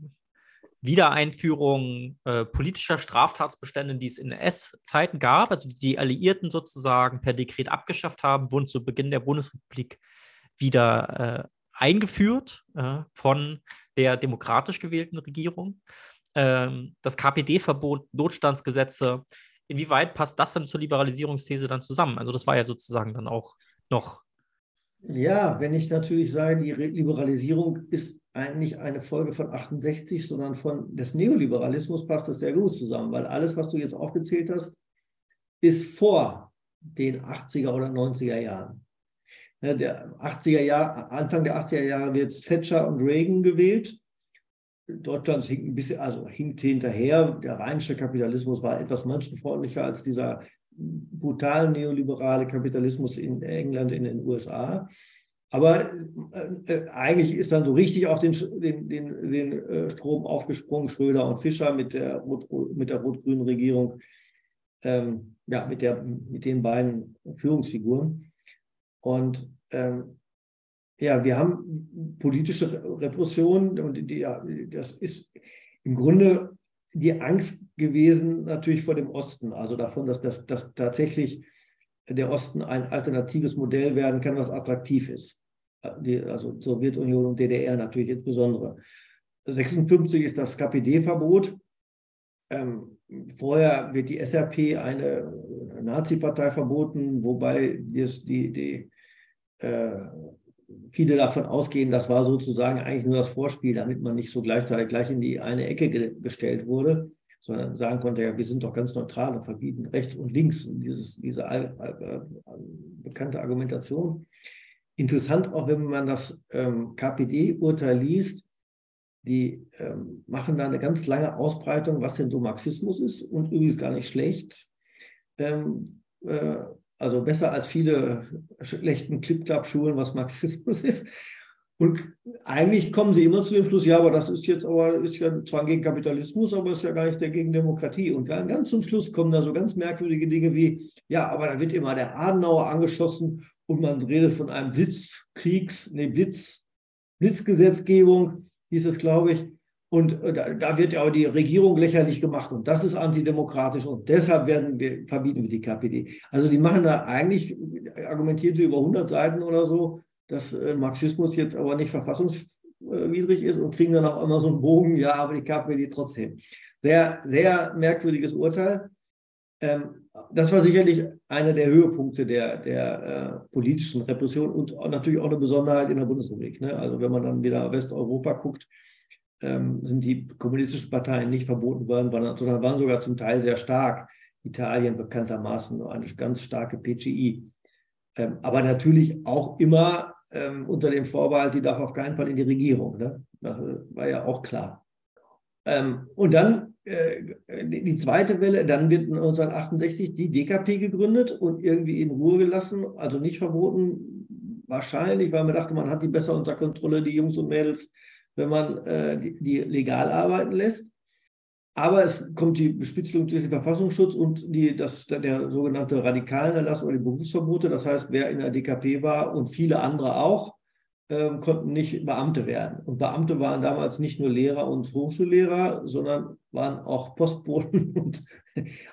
Wiedereinführung äh, politischer Straftatsbestände, die es in S-Zeiten gab, also die Alliierten sozusagen per Dekret abgeschafft haben, wurden zu Beginn der Bundesrepublik wieder äh, eingeführt äh, von der demokratisch gewählten Regierung. Ähm, das KPD-Verbot, Notstandsgesetze, inwieweit passt das dann zur Liberalisierungsthese dann zusammen? Also das war ja sozusagen dann auch noch. Ja, wenn ich natürlich sage, die Liberalisierung ist eigentlich eine Folge von 68, sondern von des Neoliberalismus passt das sehr gut zusammen, weil alles, was du jetzt aufgezählt hast, ist vor den 80er oder 90er Jahren. Der 80er Jahr, Anfang der 80er Jahre wird Thatcher und Reagan gewählt. Deutschland hinkt ein bisschen, also hinkt hinterher. Der rheinische Kapitalismus war etwas menschenfreundlicher als dieser brutal neoliberale Kapitalismus in England, in den USA. Aber äh, äh, eigentlich ist dann so richtig auf den, den, den, den äh, Strom aufgesprungen, Schröder und Fischer mit der, Rot, mit der rot-grünen Regierung, ähm, ja, mit, der, mit den beiden Führungsfiguren. Und ähm, ja, wir haben politische Repression und die, das ist im Grunde die Angst gewesen natürlich vor dem Osten, also davon, dass das dass tatsächlich der Osten ein alternatives Modell werden kann, was attraktiv ist die, also Sowjetunion und DDR natürlich insbesondere. 56 ist das KPD-Verbot. Ähm, vorher wird die SRP eine Nazi-Partei verboten, wobei die, die, die äh, viele davon ausgehen, das war sozusagen eigentlich nur das Vorspiel, damit man nicht so gleichzeitig gleich in die eine Ecke ge gestellt wurde, sondern sagen konnte, ja, wir sind doch ganz neutral und verbieten rechts und links. Und dieses, diese äh, äh, bekannte Argumentation Interessant auch, wenn man das ähm, KPD-Urteil liest, die ähm, machen da eine ganz lange Ausbreitung, was denn so Marxismus ist und übrigens gar nicht schlecht. Ähm, äh, also besser als viele schlechten Clip-Club-Schulen, was Marxismus ist. Und eigentlich kommen sie immer zu dem Schluss, ja, aber das ist jetzt aber, ist ja zwar gegen Kapitalismus, aber ist ja gar nicht gegen Demokratie. Und dann ganz zum Schluss kommen da so ganz merkwürdige Dinge wie, ja, aber da wird immer der Adenauer angeschossen und man redet von einem Blitzkriegs, nee, Blitz, Blitzgesetzgebung, hieß es, glaube ich. Und äh, da, wird ja auch die Regierung lächerlich gemacht und das ist antidemokratisch und deshalb werden wir, verbieten wir die KPD. Also die machen da eigentlich, argumentieren sie über 100 Seiten oder so, dass äh, Marxismus jetzt aber nicht verfassungswidrig ist und kriegen dann auch immer so einen Bogen, ja, aber die KPD trotzdem. Sehr, sehr merkwürdiges Urteil. Ähm, das war sicherlich einer der Höhepunkte der, der äh, politischen Repression und natürlich auch eine Besonderheit in der Bundesrepublik. Ne? Also wenn man dann wieder Westeuropa guckt, ähm, sind die kommunistischen Parteien nicht verboten worden, sondern waren sogar zum Teil sehr stark. Italien bekanntermaßen eine ganz starke PCI. Ähm, aber natürlich auch immer ähm, unter dem Vorbehalt, die darf auf keinen Fall in die Regierung. Ne? Das war ja auch klar. Ähm, und dann äh, die zweite Welle, dann wird 1968 die DKP gegründet und irgendwie in Ruhe gelassen, also nicht verboten, wahrscheinlich, weil man dachte, man hat die besser unter Kontrolle, die Jungs und Mädels, wenn man äh, die, die legal arbeiten lässt. Aber es kommt die Bespitzelung durch den Verfassungsschutz und die, das, der sogenannte radikalen Erlass oder die Berufsverbote. Das heißt, wer in der DKP war und viele andere auch, äh, konnten nicht Beamte werden. Und Beamte waren damals nicht nur Lehrer und Hochschullehrer, sondern waren auch Postboten und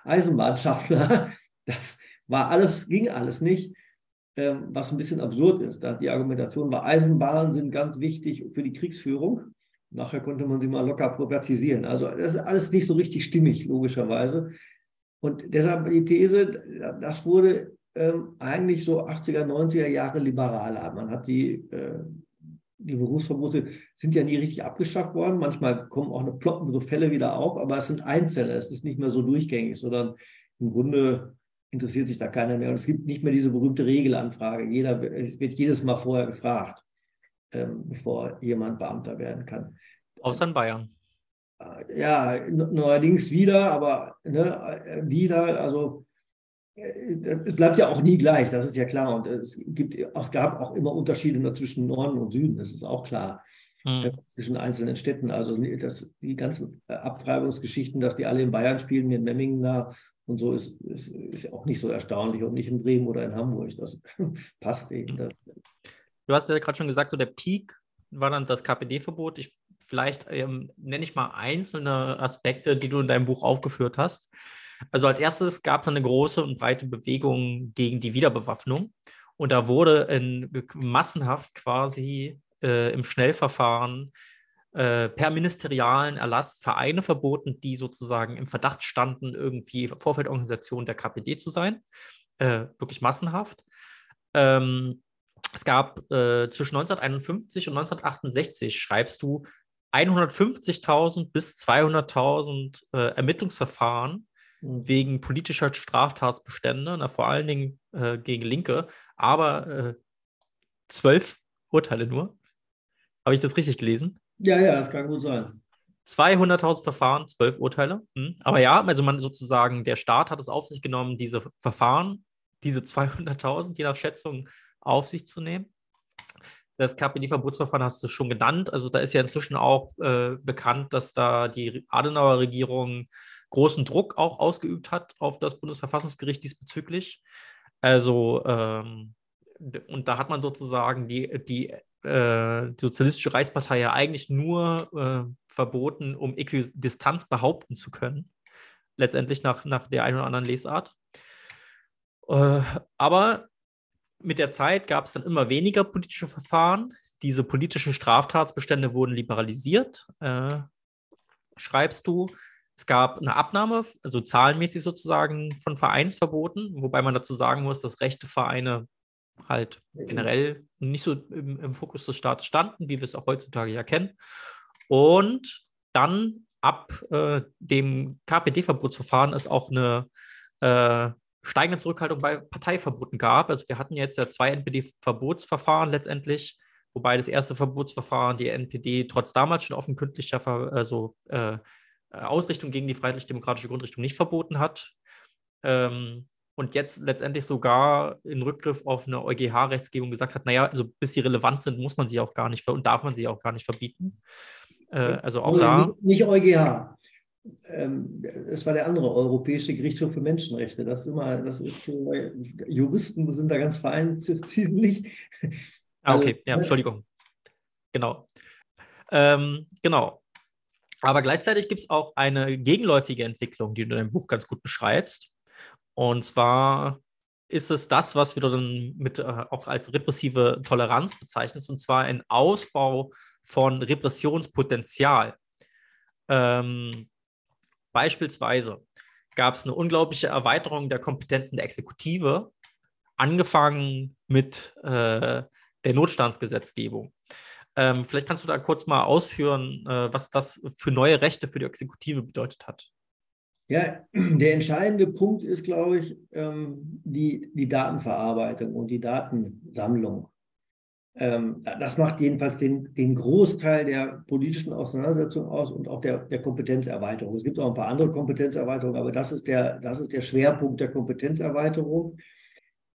Eisenbahnschaffner. Das war alles, ging alles nicht, ähm, was ein bisschen absurd ist. Die Argumentation war, Eisenbahnen sind ganz wichtig für die Kriegsführung. Nachher konnte man sie mal locker privatisieren. Also das ist alles nicht so richtig stimmig, logischerweise. Und deshalb die These, das wurde ähm, eigentlich so 80er, 90er Jahre liberaler. Man hat die, äh, die Berufsverbote sind ja nie richtig abgeschafft worden. Manchmal kommen auch eine ploppen so Fälle wieder auf, aber es sind Einzelne. Es ist nicht mehr so durchgängig, sondern im Grunde interessiert sich da keiner mehr. Und es gibt nicht mehr diese berühmte Regelanfrage. Jeder es wird jedes Mal vorher gefragt ähm, bevor jemand Beamter werden kann. Außer in Bayern. Äh, ja, neuerdings wieder, aber ne, äh, wieder, also äh, es bleibt ja auch nie gleich, das ist ja klar. Und es, gibt, es gab auch immer Unterschiede zwischen Norden und Süden, das ist auch klar. Mhm. Zwischen einzelnen Städten. Also das, die ganzen Abtreibungsgeschichten, dass die alle in Bayern spielen, wie in Memmingen da und so, ist, ist, ist auch nicht so erstaunlich und nicht in Bremen oder in Hamburg. Das passt eben. Du hast ja gerade schon gesagt, so der Peak war dann das KPD-Verbot. Ich vielleicht ähm, nenne ich mal einzelne Aspekte, die du in deinem Buch aufgeführt hast. Also als erstes gab es eine große und breite Bewegung gegen die Wiederbewaffnung. Und da wurde in, massenhaft quasi äh, im Schnellverfahren äh, per ministerialen Erlass Vereine verboten, die sozusagen im Verdacht standen, irgendwie Vorfeldorganisation der KPD zu sein. Äh, wirklich massenhaft. Ähm, es gab äh, zwischen 1951 und 1968, schreibst du, 150.000 bis 200.000 äh, Ermittlungsverfahren mhm. wegen politischer Straftatbestände, na, vor allen Dingen äh, gegen Linke, aber äh, zwölf Urteile nur. Habe ich das richtig gelesen? Ja, ja, das kann gut sein. 200.000 Verfahren, zwölf Urteile. Hm. Aber ja, also man sozusagen, der Staat hat es auf sich genommen, diese Verfahren, diese 200.000, je nach Schätzung, auf sich zu nehmen. Das KPD-Verbotsverfahren hast du schon genannt. Also da ist ja inzwischen auch äh, bekannt, dass da die Adenauer Regierung großen Druck auch ausgeübt hat auf das Bundesverfassungsgericht diesbezüglich. Also ähm, und da hat man sozusagen die, die, äh, die Sozialistische Reichspartei ja eigentlich nur äh, verboten, um Äquidistanz behaupten zu können. Letztendlich nach, nach der einen oder anderen Lesart. Äh, aber mit der Zeit gab es dann immer weniger politische Verfahren. Diese politischen Straftatsbestände wurden liberalisiert. Äh, schreibst du, es gab eine Abnahme, also zahlenmäßig sozusagen von Vereinsverboten, wobei man dazu sagen muss, dass rechte Vereine halt generell nicht so im, im Fokus des Staates standen, wie wir es auch heutzutage ja kennen. Und dann ab äh, dem KPD-Verbotsverfahren ist auch eine äh, steigende Zurückhaltung bei Parteiverboten gab. Also wir hatten jetzt ja zwei NPD-Verbotsverfahren letztendlich, wobei das erste Verbotsverfahren die NPD trotz damals schon offenkündlicher also, äh, Ausrichtung gegen die freiheitlich-demokratische Grundrichtung nicht verboten hat. Ähm, und jetzt letztendlich sogar in Rückgriff auf eine EuGH-Rechtsgebung gesagt hat, naja, also bis sie relevant sind, muss man sie auch gar nicht und darf man sie auch gar nicht verbieten. Äh, also auch da. Nicht, nicht EuGH ähm, es war der andere Europäische Gerichtshof für Menschenrechte. Das ist immer, das ist für Juristen sind da ganz feindselig. Ah, okay, also, ja, Entschuldigung. Genau. Ähm, genau. Aber gleichzeitig gibt es auch eine gegenläufige Entwicklung, die du in deinem Buch ganz gut beschreibst. Und zwar ist es das, was du dann mit, äh, auch als repressive Toleranz bezeichnest, und zwar ein Ausbau von Repressionspotenzial. Ähm, Beispielsweise gab es eine unglaubliche Erweiterung der Kompetenzen der Exekutive, angefangen mit äh, der Notstandsgesetzgebung. Ähm, vielleicht kannst du da kurz mal ausführen, äh, was das für neue Rechte für die Exekutive bedeutet hat. Ja, der entscheidende Punkt ist, glaube ich, ähm, die, die Datenverarbeitung und die Datensammlung. Ähm, das macht jedenfalls den, den Großteil der politischen Auseinandersetzung aus und auch der, der Kompetenzerweiterung. Es gibt auch ein paar andere Kompetenzerweiterungen, aber das ist der, das ist der Schwerpunkt der Kompetenzerweiterung.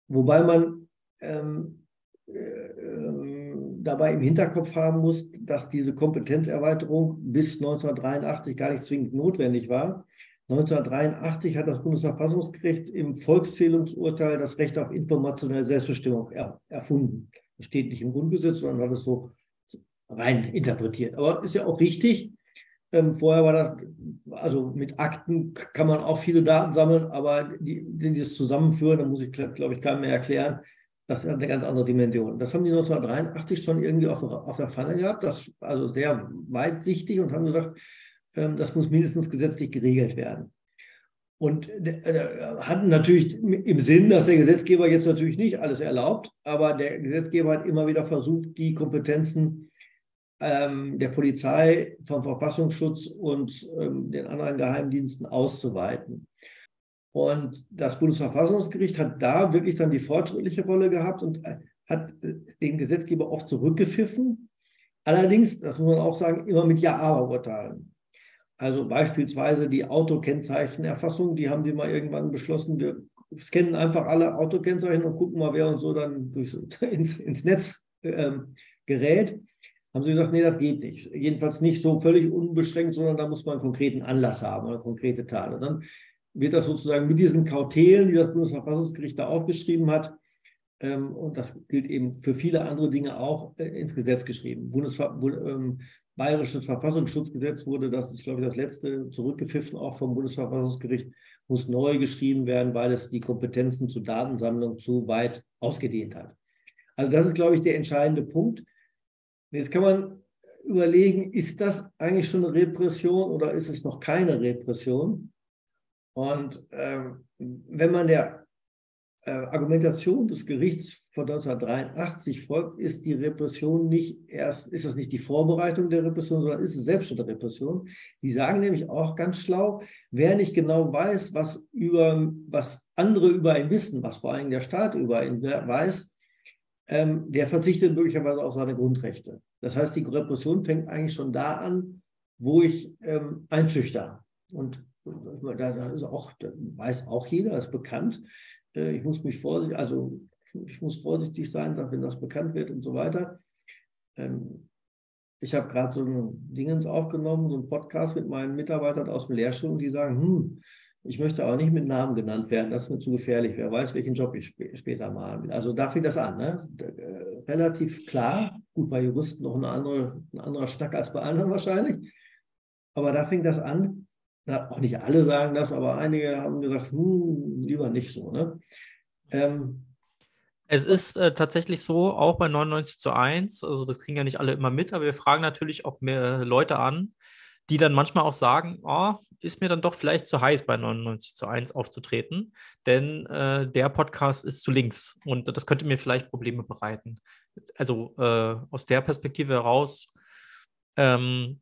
Wobei man ähm, äh, dabei im Hinterkopf haben muss, dass diese Kompetenzerweiterung bis 1983 gar nicht zwingend notwendig war. 1983 hat das Bundesverfassungsgericht im Volkszählungsurteil das Recht auf informationelle Selbstbestimmung er, erfunden. Das steht nicht im Grundgesetz, sondern hat es so rein interpretiert. Aber ist ja auch richtig. Ähm, vorher war das, also mit Akten kann man auch viele Daten sammeln, aber die, die das zusammenführen, da muss ich, glaube ich, keinem mehr erklären, das ist eine ganz andere Dimension. Das haben die 1983 schon irgendwie auf, auf der Pfanne gehabt, das also sehr weitsichtig und haben gesagt, das muss mindestens gesetzlich geregelt werden. Und äh, hatten natürlich im Sinn, dass der Gesetzgeber jetzt natürlich nicht alles erlaubt, aber der Gesetzgeber hat immer wieder versucht, die Kompetenzen ähm, der Polizei, vom Verfassungsschutz und ähm, den anderen Geheimdiensten auszuweiten. Und das Bundesverfassungsgericht hat da wirklich dann die fortschrittliche Rolle gehabt und äh, hat äh, den Gesetzgeber oft zurückgepfiffen. Allerdings, das muss man auch sagen, immer mit Ja-Aber-Urteilen. Also beispielsweise die Autokennzeichenerfassung, die haben die mal irgendwann beschlossen, wir scannen einfach alle Autokennzeichen und gucken mal, wer uns so dann durchs, ins, ins Netz ähm, gerät. Haben sie gesagt, nee, das geht nicht. Jedenfalls nicht so völlig unbeschränkt, sondern da muss man einen konkreten Anlass haben oder konkrete Tat. Und dann wird das sozusagen mit diesen Kautelen, die das Bundesverfassungsgericht da aufgeschrieben hat, ähm, und das gilt eben für viele andere Dinge auch, äh, ins Gesetz geschrieben. Bundesver ähm, Bayerisches Verfassungsschutzgesetz wurde, das ist, glaube ich, das letzte, zurückgepfiffen, auch vom Bundesverfassungsgericht, muss neu geschrieben werden, weil es die Kompetenzen zur Datensammlung zu weit ausgedehnt hat. Also das ist, glaube ich, der entscheidende Punkt. Jetzt kann man überlegen, ist das eigentlich schon eine Repression oder ist es noch keine Repression? Und ähm, wenn man der äh, Argumentation des Gerichts von 1983 folgt, ist die Repression nicht erst, ist das nicht die Vorbereitung der Repression, sondern ist es selbst schon eine Repression. Die sagen nämlich auch ganz schlau, wer nicht genau weiß, was über, was andere über ihn wissen, was vor allem der Staat über ihn weiß, ähm, der verzichtet möglicherweise auf seine Grundrechte. Das heißt, die Repression fängt eigentlich schon da an, wo ich ähm, einschüchter. Und da, da ist auch, weiß auch jeder, ist bekannt. Äh, ich muss mich vorsichtig, also ich muss vorsichtig sein, wenn das bekannt wird und so weiter. Ähm, ich habe gerade so ein Dingens aufgenommen, so ein Podcast mit meinen Mitarbeitern aus dem Lehrstuhl, die sagen, hm, ich möchte aber nicht mit Namen genannt werden, das ist mir zu gefährlich. Wer weiß, welchen Job ich sp später mal will. Also da fängt das an. Ne? Äh, relativ klar, gut, bei Juristen noch eine andere, ein anderer Schnack als bei anderen wahrscheinlich. Aber da fängt das an, na, auch nicht alle sagen das, aber einige haben gesagt, hm, lieber nicht so. Ne? Ähm, es ist äh, tatsächlich so, auch bei 99 zu 1, also das kriegen ja nicht alle immer mit, aber wir fragen natürlich auch mehr Leute an, die dann manchmal auch sagen, oh, ist mir dann doch vielleicht zu heiß bei 99 zu 1 aufzutreten, denn äh, der Podcast ist zu links und das könnte mir vielleicht Probleme bereiten. Also äh, aus der Perspektive heraus ähm,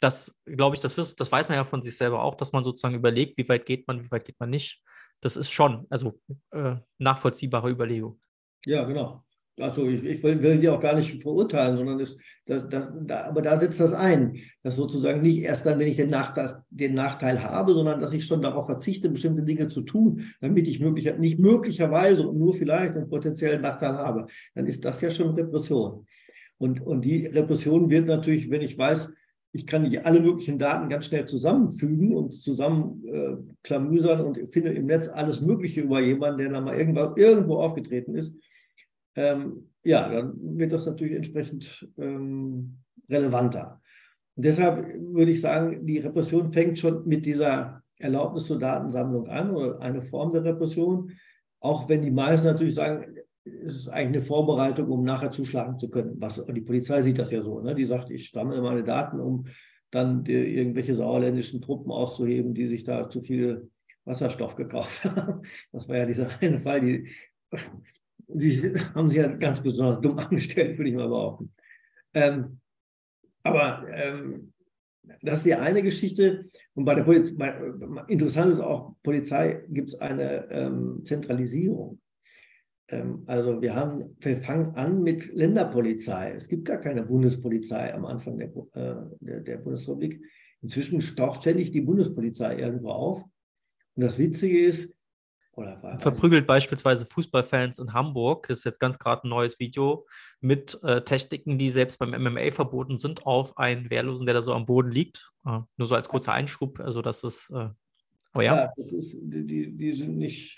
das, glaube ich, das, das weiß man ja von sich selber auch, dass man sozusagen überlegt, wie weit geht man, wie weit geht man nicht. Das ist schon, also äh, nachvollziehbare Überlegung. Ja, genau. Also ich, ich will, will, die auch gar nicht verurteilen, sondern das, das, das, da, aber da setzt das ein, dass sozusagen nicht erst dann, wenn ich den Nachteil, den Nachteil habe, sondern dass ich schon darauf verzichte, bestimmte Dinge zu tun, damit ich möglicher, nicht möglicherweise und nur vielleicht einen potenziellen Nachteil habe. Dann ist das ja schon Repression. Und, und die Repression wird natürlich, wenn ich weiß, ich kann nicht alle möglichen Daten ganz schnell zusammenfügen und zusammenklamüsern äh, und finde im Netz alles Mögliche über jemanden, der da mal irgendwo, irgendwo aufgetreten ist. Ähm, ja, dann wird das natürlich entsprechend ähm, relevanter. Und deshalb würde ich sagen, die Repression fängt schon mit dieser Erlaubnis zur Datensammlung an oder eine Form der Repression. Auch wenn die meisten natürlich sagen, ist es eigentlich eine Vorbereitung, um nachher zuschlagen zu können. Was, die Polizei sieht das ja so. Ne? Die sagt, ich sammle meine Daten, um dann die, irgendwelche sauerländischen Truppen auszuheben, die sich da zu viel Wasserstoff gekauft haben. Das war ja dieser eine Fall, die, die haben sich ja ganz besonders dumm angestellt, würde ich mal behaupten. Ähm, aber ähm, das ist die eine Geschichte. Und bei der Polizei, interessant ist auch, Polizei gibt es eine ähm, Zentralisierung. Ähm, also wir haben, wir fangen an mit Länderpolizei. Es gibt gar keine Bundespolizei am Anfang der, äh, der, der Bundesrepublik. Inzwischen taucht ständig die Bundespolizei irgendwo auf. Und das Witzige ist, oder Verprügelt beispielsweise Fußballfans in Hamburg, das ist jetzt ganz gerade ein neues Video, mit äh, Techniken, die selbst beim MMA verboten sind, auf einen Wehrlosen, der da so am Boden liegt. Äh, nur so als kurzer Einschub, also das ist, äh, aber ja. ja das ist, die, die sind nicht,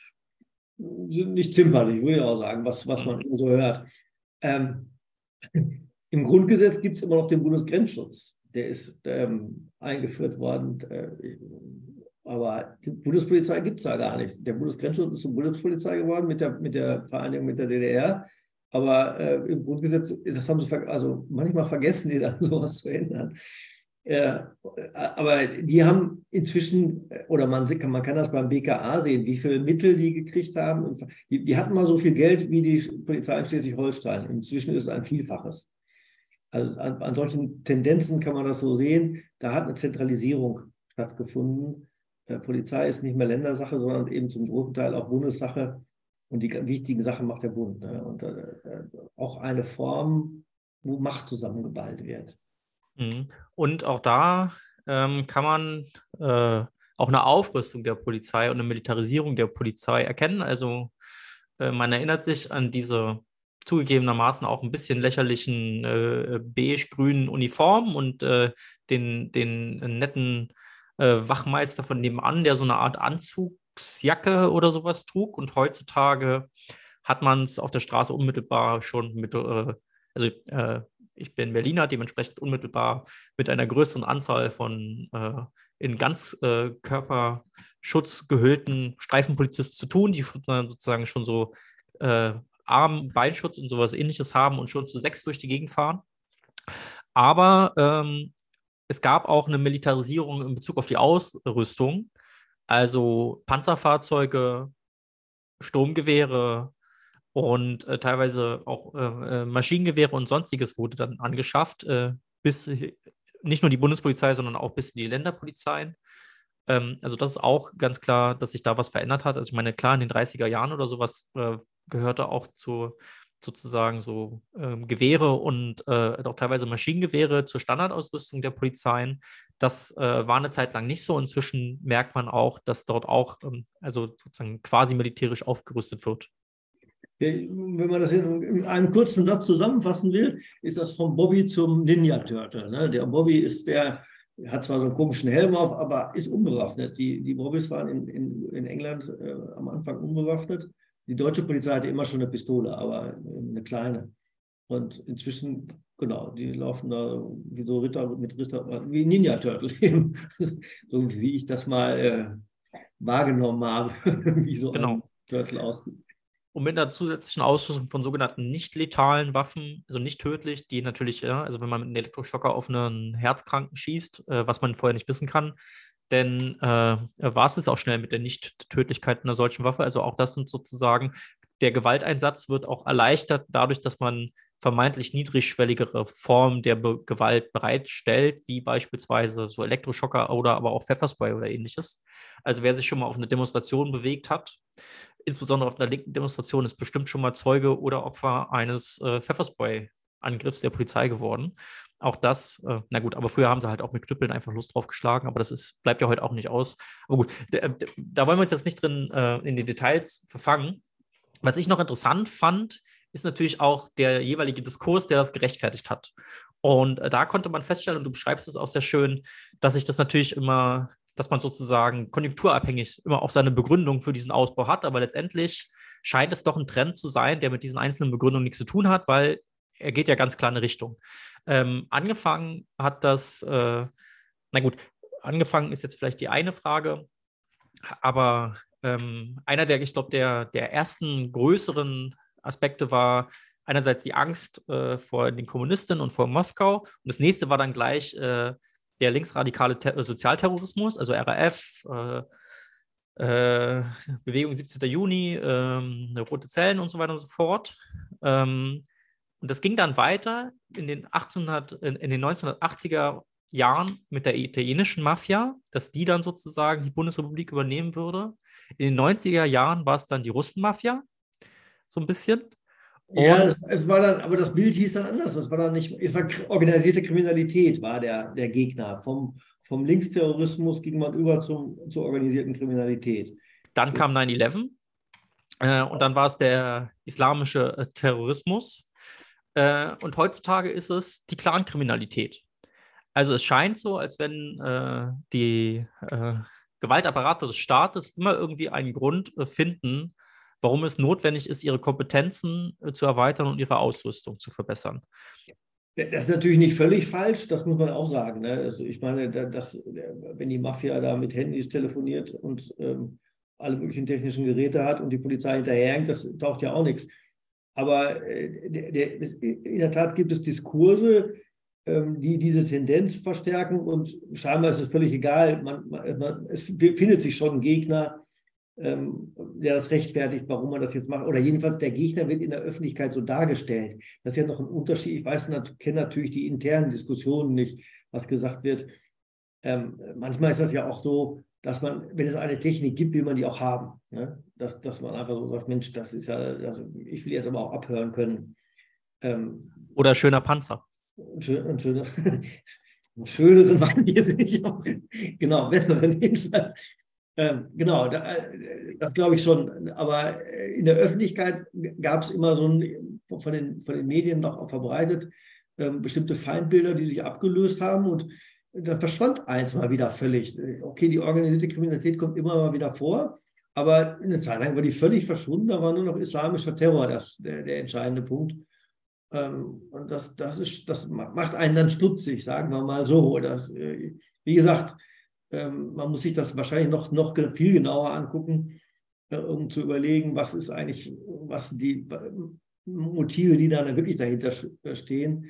sind nicht zimperlich, würde ich auch sagen, was, was man mhm. so hört. Ähm, Im Grundgesetz gibt es immer noch den Bundesgrenzschutz. Der ist ähm, eingeführt worden. Äh, aber die Bundespolizei gibt es da gar nicht. Der Bundesgrenzschutz ist zur Bundespolizei geworden mit der, mit der Vereinigung mit der DDR. Aber äh, im Grundgesetz, das haben sie also manchmal vergessen, die dann sowas zu ändern. Äh, aber die haben inzwischen, oder man, man kann das beim BKA sehen, wie viele Mittel die gekriegt haben. Die, die hatten mal so viel Geld wie die Polizei in Schleswig-Holstein. Inzwischen ist es ein Vielfaches. Also an, an solchen Tendenzen kann man das so sehen. Da hat eine Zentralisierung stattgefunden. Äh, Polizei ist nicht mehr Ländersache, sondern eben zum großen Teil auch Bundessache. Und die wichtigen Sachen macht der Bund. Ne? Und äh, äh, auch eine Form, wo Macht zusammengeballt wird. Mhm. Und auch da ähm, kann man äh, auch eine Aufrüstung der Polizei und eine Militarisierung der Polizei erkennen. Also äh, man erinnert sich an diese zugegebenermaßen auch ein bisschen lächerlichen äh, beige-grünen Uniformen und den, den netten äh, Wachmeister von nebenan, der so eine Art Anzugsjacke oder sowas trug. Und heutzutage hat man es auf der Straße unmittelbar schon mit, äh, also äh, ich bin Berliner, dementsprechend unmittelbar mit einer größeren Anzahl von äh, in ganz äh, gehüllten Streifenpolizisten zu tun, die sozusagen schon so äh, Arm, Beinschutz und sowas ähnliches haben und schon zu sechs durch die Gegend fahren. Aber ähm, es gab auch eine Militarisierung in Bezug auf die Ausrüstung. Also Panzerfahrzeuge, Sturmgewehre und äh, teilweise auch äh, äh Maschinengewehre und sonstiges wurde dann angeschafft, äh, bis nicht nur die Bundespolizei, sondern auch bis die Länderpolizeien. Ähm, also das ist auch ganz klar, dass sich da was verändert hat. Also ich meine, klar, in den 30er Jahren oder sowas äh, gehörte auch zu sozusagen so ähm, Gewehre und äh, auch teilweise Maschinengewehre zur Standardausrüstung der Polizeien. Das äh, war eine Zeit lang nicht so. Inzwischen merkt man auch, dass dort auch ähm, also sozusagen quasi militärisch aufgerüstet wird. Wenn man das in einem kurzen Satz zusammenfassen will, ist das vom Bobby zum Ninja Turtle. Ne? Der Bobby ist der, hat zwar so einen komischen Helm auf, aber ist unbewaffnet. Die, die Bobbys waren in, in, in England äh, am Anfang unbewaffnet die deutsche Polizei hatte immer schon eine Pistole, aber eine kleine. Und inzwischen, genau, die laufen da wie so Ritter mit Ritter, wie Ninja Turtle eben. so wie ich das mal äh, wahrgenommen habe, wie so genau. ein Turtle aussieht. Und mit einer zusätzlichen Ausrüstung von sogenannten nicht letalen Waffen, also nicht tödlich, die natürlich, ja, also wenn man mit einem Elektroschocker auf einen Herzkranken schießt, äh, was man vorher nicht wissen kann, denn äh, war es auch schnell mit der Nicht-Tödlichkeit einer solchen Waffe. Also auch das sind sozusagen, der Gewalteinsatz wird auch erleichtert dadurch, dass man vermeintlich niedrigschwelligere Formen der Be Gewalt bereitstellt, wie beispielsweise so Elektroschocker oder aber auch Pfefferspray oder ähnliches. Also wer sich schon mal auf eine Demonstration bewegt hat, insbesondere auf einer linken Demonstration, ist bestimmt schon mal Zeuge oder Opfer eines äh, Pfefferspray-Angriffs der Polizei geworden auch das, äh, na gut, aber früher haben sie halt auch mit Knüppeln einfach Lust drauf geschlagen, aber das ist, bleibt ja heute auch nicht aus. Aber gut, da wollen wir uns jetzt nicht drin äh, in die Details verfangen. Was ich noch interessant fand, ist natürlich auch der jeweilige Diskurs, der das gerechtfertigt hat. Und äh, da konnte man feststellen, und du beschreibst es auch sehr schön, dass sich das natürlich immer, dass man sozusagen konjunkturabhängig immer auch seine Begründung für diesen Ausbau hat, aber letztendlich scheint es doch ein Trend zu sein, der mit diesen einzelnen Begründungen nichts zu tun hat, weil er geht ja ganz klar in eine Richtung. Ähm, angefangen hat das, äh, na gut, angefangen ist jetzt vielleicht die eine Frage, aber ähm, einer der, ich glaube, der, der ersten größeren Aspekte war einerseits die Angst äh, vor den Kommunisten und vor Moskau und das nächste war dann gleich äh, der linksradikale Ter Sozialterrorismus, also RAF, äh, äh, Bewegung 17. Juni, ähm, Rote Zellen und so weiter und so fort. Ähm, und das ging dann weiter in den, 1800, in, in den 1980er Jahren mit der italienischen Mafia, dass die dann sozusagen die Bundesrepublik übernehmen würde. In den 90er Jahren war es dann die Russenmafia, so ein bisschen. Ja, es, es, war dann, aber das Bild hieß dann anders. Das war dann nicht, es war organisierte Kriminalität, war der, der Gegner. Vom, vom Linksterrorismus ging man über zum, zur organisierten Kriminalität. Dann kam 9-11 äh, und dann war es der islamische äh, Terrorismus. Äh, und heutzutage ist es die Clankriminalität. Also es scheint so, als wenn äh, die äh, Gewaltapparate des Staates immer irgendwie einen Grund äh, finden, warum es notwendig ist, ihre Kompetenzen äh, zu erweitern und ihre Ausrüstung zu verbessern. Das ist natürlich nicht völlig falsch, das muss man auch sagen. Ne? Also ich meine, dass, wenn die Mafia da mit Handys telefoniert und ähm, alle möglichen technischen Geräte hat und die Polizei hinterherhängt, das taucht ja auch nichts. Aber äh, der, der, in der Tat gibt es Diskurse, ähm, die diese Tendenz verstärken und scheinbar ist es völlig egal. Man, man, es findet sich schon ein Gegner, ähm, der das rechtfertigt, warum man das jetzt macht. Oder jedenfalls der Gegner wird in der Öffentlichkeit so dargestellt. Das ist ja noch ein Unterschied. Ich weiß, kenne natürlich die internen Diskussionen nicht, was gesagt wird. Ähm, manchmal ist das ja auch so, dass man, wenn es eine Technik gibt, will man die auch haben. Ne? Dass, dass man einfach so sagt, Mensch, das ist ja, also ich will jetzt aber auch abhören können. Ähm, Oder schöner Panzer. Ein, schön, ein schöner, einen schöneren Mann hier sehe ich auch. Genau, wenn man jedenfalls ähm, genau, äh, das glaube ich schon. Aber äh, in der Öffentlichkeit gab es immer so ein, von den, von den Medien noch verbreitet, ähm, bestimmte Feindbilder, die sich abgelöst haben. Und dann verschwand eins mal wieder völlig. Okay, die organisierte Kriminalität kommt immer mal wieder vor. Aber eine Zeit lang war die völlig verschwunden. Da war nur noch islamischer Terror das, der, der entscheidende Punkt. Ähm, und das, das, ist, das macht einen dann stutzig, sagen wir mal so. Das, äh, wie gesagt, ähm, man muss sich das wahrscheinlich noch, noch viel genauer angucken, äh, um zu überlegen, was ist eigentlich, was die Motive, die da wirklich dahinter äh, stehen.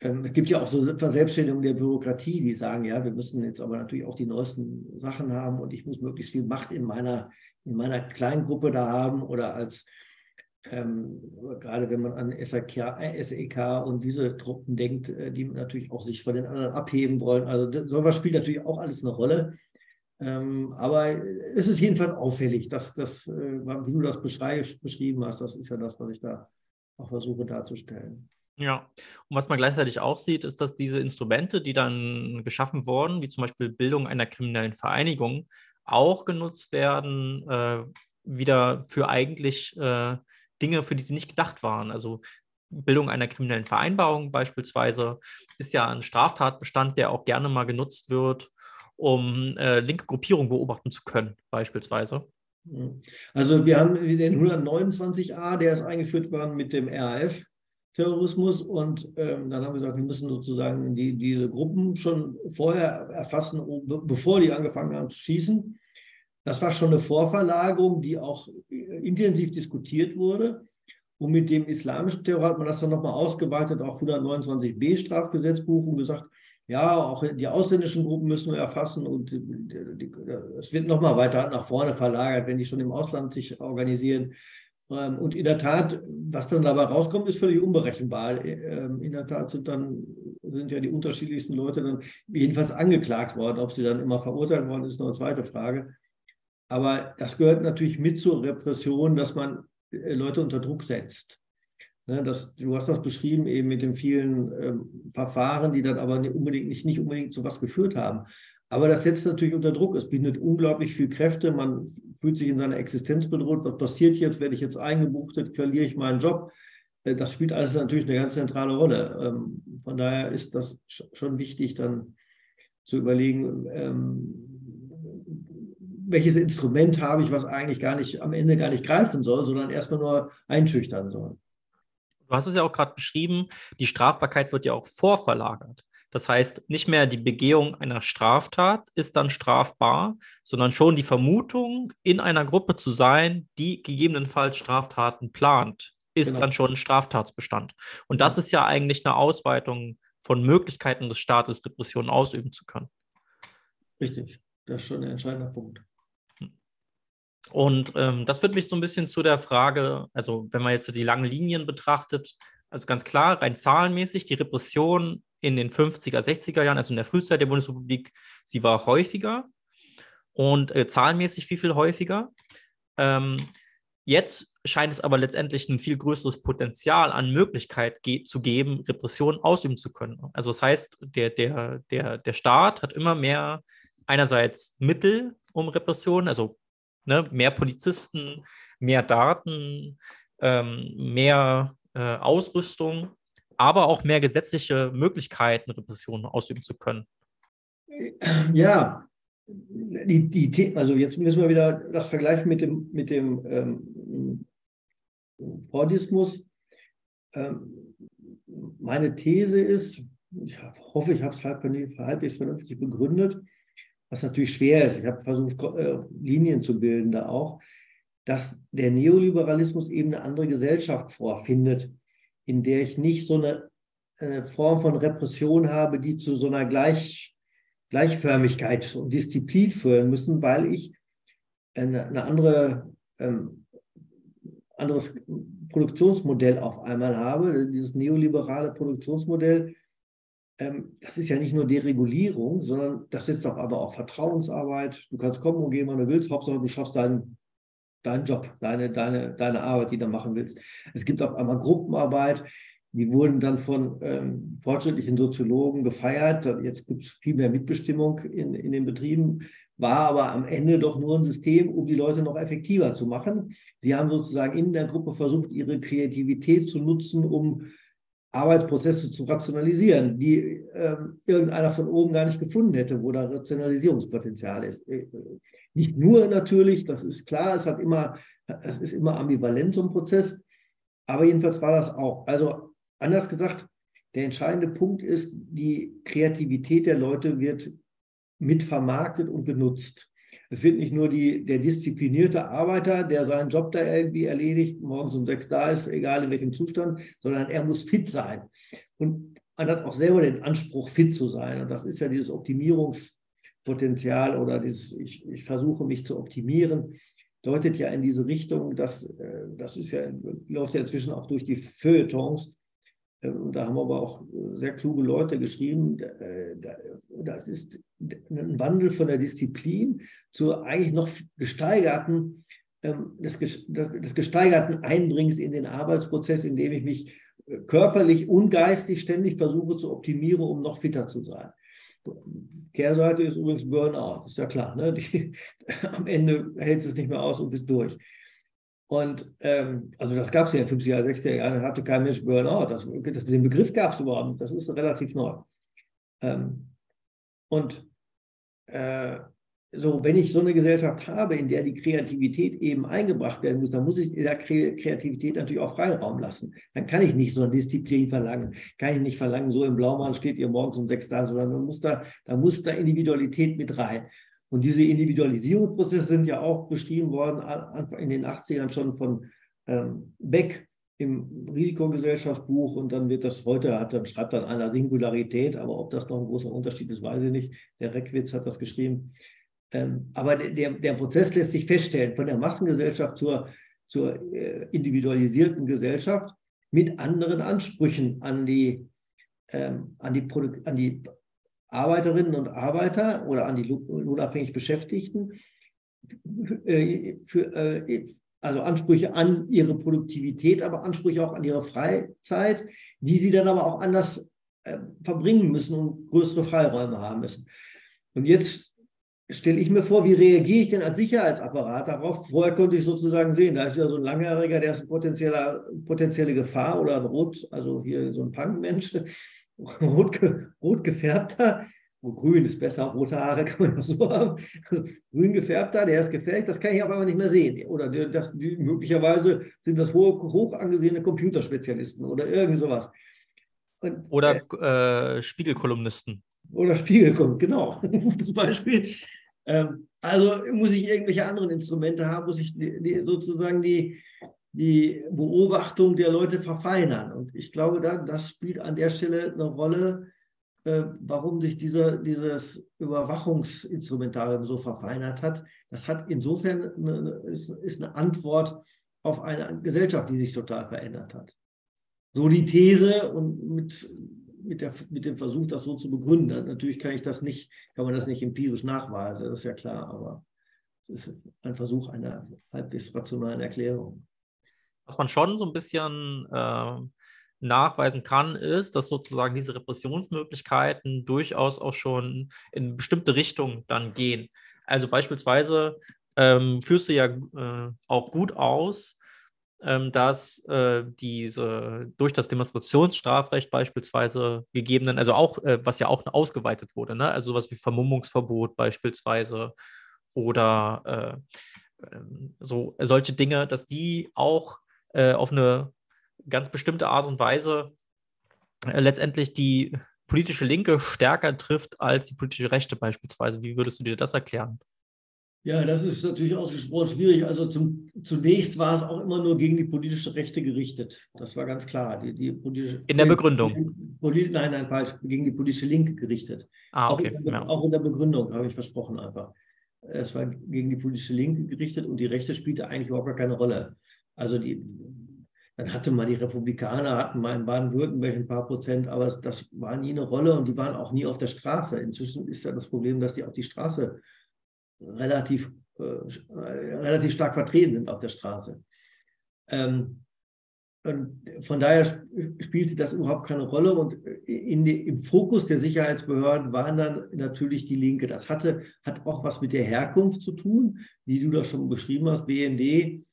Ähm, es gibt ja auch so Verselbstständigungen der Bürokratie, die sagen, ja, wir müssen jetzt aber natürlich auch die neuesten Sachen haben und ich muss möglichst viel Macht in meiner, in meiner Kleingruppe da haben oder als ähm, gerade wenn man an SEK, SEK und diese Truppen denkt, äh, die natürlich auch sich von den anderen abheben wollen. Also sowas spielt natürlich auch alles eine Rolle. Ähm, aber es ist jedenfalls auffällig, dass das, äh, wie du das beschrieben hast, das ist ja das, was ich da auch versuche darzustellen. Ja, und was man gleichzeitig auch sieht, ist, dass diese Instrumente, die dann geschaffen wurden, wie zum Beispiel Bildung einer kriminellen Vereinigung, auch genutzt werden, äh, wieder für eigentlich äh, Dinge, für die sie nicht gedacht waren. Also Bildung einer kriminellen Vereinbarung beispielsweise ist ja ein Straftatbestand, der auch gerne mal genutzt wird, um äh, linke Gruppierungen beobachten zu können, beispielsweise. Mhm. Also wir haben den 129a, der ist eingeführt worden mit dem RAF. Terrorismus und ähm, dann haben wir gesagt, wir müssen sozusagen die, diese Gruppen schon vorher erfassen, bevor die angefangen haben zu schießen. Das war schon eine Vorverlagerung, die auch äh, intensiv diskutiert wurde. Und mit dem islamischen Terror hat man das dann nochmal ausgeweitet auf 129b Strafgesetzbuch und gesagt, ja, auch die ausländischen Gruppen müssen wir erfassen und es wird nochmal weiter nach vorne verlagert, wenn die schon im Ausland sich organisieren. Ähm, und in der Tat, was dann dabei rauskommt, ist völlig unberechenbar. Ähm, in der Tat sind dann sind ja die unterschiedlichsten Leute dann jedenfalls angeklagt worden. Ob sie dann immer verurteilt worden ist, noch eine zweite Frage. Aber das gehört natürlich mit zur Repression, dass man äh, Leute unter Druck setzt. Ne, das, du hast das beschrieben eben mit den vielen ähm, Verfahren, die dann aber nicht unbedingt, nicht, nicht unbedingt zu was geführt haben. Aber das setzt natürlich unter Druck. Es bindet unglaublich viel Kräfte. Man fühlt sich in seiner Existenz bedroht. Was passiert jetzt? Werde ich jetzt eingebuchtet? Verliere ich meinen Job? Äh, das spielt alles natürlich eine ganz zentrale Rolle. Ähm, von daher ist das schon wichtig, dann zu überlegen, ähm, welches Instrument habe ich, was eigentlich gar nicht am Ende gar nicht greifen soll, sondern erstmal nur einschüchtern soll. Du hast es ja auch gerade beschrieben, die Strafbarkeit wird ja auch vorverlagert. Das heißt, nicht mehr die Begehung einer Straftat ist dann strafbar, sondern schon die Vermutung, in einer Gruppe zu sein, die gegebenenfalls Straftaten plant, ist genau. dann schon ein Straftatsbestand. Und das ist ja eigentlich eine Ausweitung von Möglichkeiten des Staates, Repressionen ausüben zu können. Richtig, das ist schon ein entscheidender Punkt. Und ähm, das führt mich so ein bisschen zu der Frage, also wenn man jetzt so die langen Linien betrachtet, also ganz klar, rein zahlenmäßig, die Repression in den 50er, 60er Jahren, also in der Frühzeit der Bundesrepublik, sie war häufiger und äh, zahlenmäßig viel, viel häufiger. Ähm, jetzt scheint es aber letztendlich ein viel größeres Potenzial an Möglichkeit ge zu geben, Repression ausüben zu können. Also das heißt, der, der, der, der Staat hat immer mehr einerseits Mittel, um Repression, also ne, mehr Polizisten, mehr Daten, ähm, mehr äh, Ausrüstung, aber auch mehr gesetzliche Möglichkeiten, Repressionen ausüben zu können. Ja, die, die, also jetzt müssen wir wieder das vergleichen mit dem, mit dem ähm, Fordismus. Ähm, meine These ist, ich hoffe, ich habe es halb, halbwegs vernünftig begründet, was natürlich schwer ist. Ich habe versucht, äh, Linien zu bilden da auch, dass der Neoliberalismus eben eine andere Gesellschaft vorfindet, in der ich nicht so eine, eine Form von Repression habe, die zu so einer Gleich, Gleichförmigkeit und Disziplin führen müssen, weil ich eine, eine andere, ähm, anderes Produktionsmodell auf einmal habe, dieses neoliberale Produktionsmodell, das ist ja nicht nur Deregulierung, sondern das setzt auch aber auch Vertrauensarbeit. Du kannst kommen und gehen, wann du willst, Hauptsache du schaffst deinen, deinen Job, deine, deine, deine Arbeit, die du machen willst. Es gibt auch einmal Gruppenarbeit, die wurden dann von ähm, fortschrittlichen Soziologen gefeiert. Jetzt gibt es viel mehr Mitbestimmung in, in den Betrieben, war aber am Ende doch nur ein System, um die Leute noch effektiver zu machen. Sie haben sozusagen in der Gruppe versucht, ihre Kreativität zu nutzen, um Arbeitsprozesse zu rationalisieren, die äh, irgendeiner von oben gar nicht gefunden hätte, wo da Rationalisierungspotenzial ist. Äh, nicht nur natürlich, das ist klar, es hat immer, es ist immer ambivalent so ein Prozess, aber jedenfalls war das auch. Also anders gesagt, der entscheidende Punkt ist, die Kreativität der Leute wird mitvermarktet und genutzt. Es wird nicht nur die, der disziplinierte Arbeiter, der seinen Job da irgendwie erledigt, morgens um sechs da ist, egal in welchem Zustand, sondern er muss fit sein. Und man hat auch selber den Anspruch, fit zu sein. Und das ist ja dieses Optimierungspotenzial oder dieses, ich, ich versuche mich zu optimieren, deutet ja in diese Richtung, dass, äh, das ist ja, läuft ja inzwischen auch durch die Feuilletons, ähm, da haben aber auch sehr kluge Leute geschrieben, äh, das ist ein Wandel von der Disziplin zur eigentlich noch gesteigerten, ähm, des, des gesteigerten Einbringens in den Arbeitsprozess, indem ich mich äh, körperlich und geistig ständig versuche zu optimieren, um noch fitter zu sein. Kehrseite ist übrigens Burnout, ist ja klar. Ne? Die, am Ende hält es nicht mehr aus und bist durch. Und ähm, also das gab es ja in 50er, 60er Jahren, hatte kein Mensch Burnout. Das, das, den Begriff gab es überhaupt nicht. Das ist relativ neu. Ähm, und äh, so, wenn ich so eine Gesellschaft habe, in der die Kreativität eben eingebracht werden muss, dann muss ich der Kreativität natürlich auch Freiraum lassen. Dann kann ich nicht so eine Disziplin verlangen. Kann ich nicht verlangen, so im Blaumann steht ihr morgens um sechs da, sondern man muss da, da muss da Individualität mit rein. Und diese Individualisierungsprozesse sind ja auch beschrieben worden in den 80ern schon von ähm, Beck im Risikogesellschaftsbuch und dann wird das heute, hat, dann schreibt dann einer Singularität, aber ob das noch ein großer Unterschied ist, weiß ich nicht. Der Reckwitz hat das geschrieben. Ähm, aber der, der Prozess lässt sich feststellen, von der Massengesellschaft zur, zur äh, individualisierten Gesellschaft mit anderen Ansprüchen an die, ähm, an die, an die Arbeiterinnen und Arbeiter oder an die unabhängig Beschäftigten äh, für, äh, also Ansprüche an ihre Produktivität, aber Ansprüche auch an ihre Freizeit, die sie dann aber auch anders äh, verbringen müssen und größere Freiräume haben müssen. Und jetzt stelle ich mir vor, wie reagiere ich denn als Sicherheitsapparat darauf? Vorher konnte ich sozusagen sehen, da ist ja so ein Langjähriger, der ist eine potenzielle, potenzielle Gefahr oder ein Rot, also hier so ein Punkmensch, rot, rot gefärbter, wo grün ist besser, rote Haare kann man auch so haben. Also grün gefärbter, der ist gefährlich, das kann ich aber nicht mehr sehen. Oder das, die, möglicherweise sind das hoch, hoch angesehene Computerspezialisten oder irgendwie sowas. Und, oder äh, Spiegelkolumnisten. Oder Spiegelkolumnisten, genau. Gutes Beispiel. Ähm, also muss ich irgendwelche anderen Instrumente haben, muss ich die, die, sozusagen die, die Beobachtung der Leute verfeinern. Und ich glaube, da, das spielt an der Stelle eine Rolle, äh, warum sich diese, dieses Überwachungsinstrumentarium so verfeinert hat. Das hat insofern eine, ist, ist eine Antwort auf eine Gesellschaft, die sich total verändert hat. So die These und mit, mit, der, mit dem Versuch, das so zu begründen. Natürlich kann ich das nicht, kann man das nicht empirisch nachweisen, das ist ja klar, aber es ist ein Versuch einer halbwegs rationalen Erklärung. Was man schon so ein bisschen äh, nachweisen kann, ist, dass sozusagen diese Repressionsmöglichkeiten durchaus auch schon in bestimmte Richtungen dann gehen. Also beispielsweise ähm, führst du ja äh, auch gut aus, ähm, dass äh, diese durch das Demonstrationsstrafrecht beispielsweise gegebenen, also auch, äh, was ja auch ausgeweitet wurde, ne? also sowas wie Vermummungsverbot beispielsweise oder äh, ähm, so solche Dinge, dass die auch äh, auf eine ganz bestimmte Art und Weise äh, letztendlich die politische Linke stärker trifft als die politische Rechte beispielsweise. Wie würdest du dir das erklären? Ja, das ist natürlich ausgesprochen schwierig. Also zum, zunächst war es auch immer nur gegen die politische Rechte gerichtet. Das war ganz klar. Die, die politische, in der Begründung? Polit, nein, nein, falsch. Gegen die politische Linke gerichtet. Ah, okay. Auch in, der, ja. auch in der Begründung, habe ich versprochen einfach. Es war gegen die politische Linke gerichtet und die Rechte spielte eigentlich überhaupt gar keine Rolle. Also die, dann hatte mal die Republikaner, hatten mal in Baden-Württemberg ein paar Prozent, aber das war nie eine Rolle und die waren auch nie auf der Straße. Inzwischen ist ja das Problem, dass die auf die Straße relativ, äh, relativ stark vertreten sind auf der Straße. Ähm, und von daher spielte das überhaupt keine Rolle. Und die, im Fokus der Sicherheitsbehörden waren dann natürlich die Linke. Das hatte, hat auch was mit der Herkunft zu tun, wie du das schon beschrieben hast. BND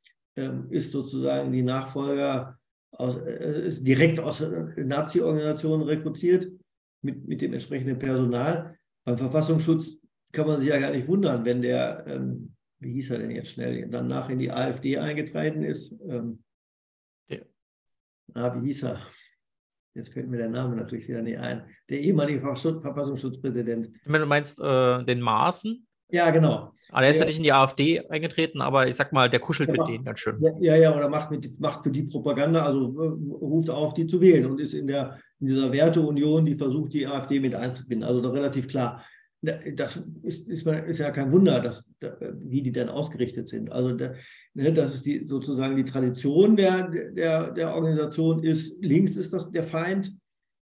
ist sozusagen die Nachfolger, aus, äh, ist direkt aus Nazi-Organisationen rekrutiert mit, mit dem entsprechenden Personal. Beim Verfassungsschutz kann man sich ja gar nicht wundern, wenn der, ähm, wie hieß er denn jetzt schnell, danach in die AfD eingetreten ist. Ähm, ja. Ah, wie hieß er? Jetzt fällt mir der Name natürlich wieder nicht ein. Der ehemalige Verfassungsschutzpräsident. Du meinst äh, den Maaßen? Ja, genau. Aber er ist ja nicht in die AfD eingetreten, aber ich sag mal, der kuschelt der mit macht, denen ganz schön. Ja, ja, oder macht, mit, macht für die Propaganda, also äh, ruft auf, die zu wählen und ist in, der, in dieser Werteunion, die versucht, die AfD mit einzubinden. Also relativ klar. Das ist, ist, ist ja kein Wunder, dass, wie die denn ausgerichtet sind. Also ne, das ist die, sozusagen die Tradition der, der, der Organisation ist, links ist das der Feind,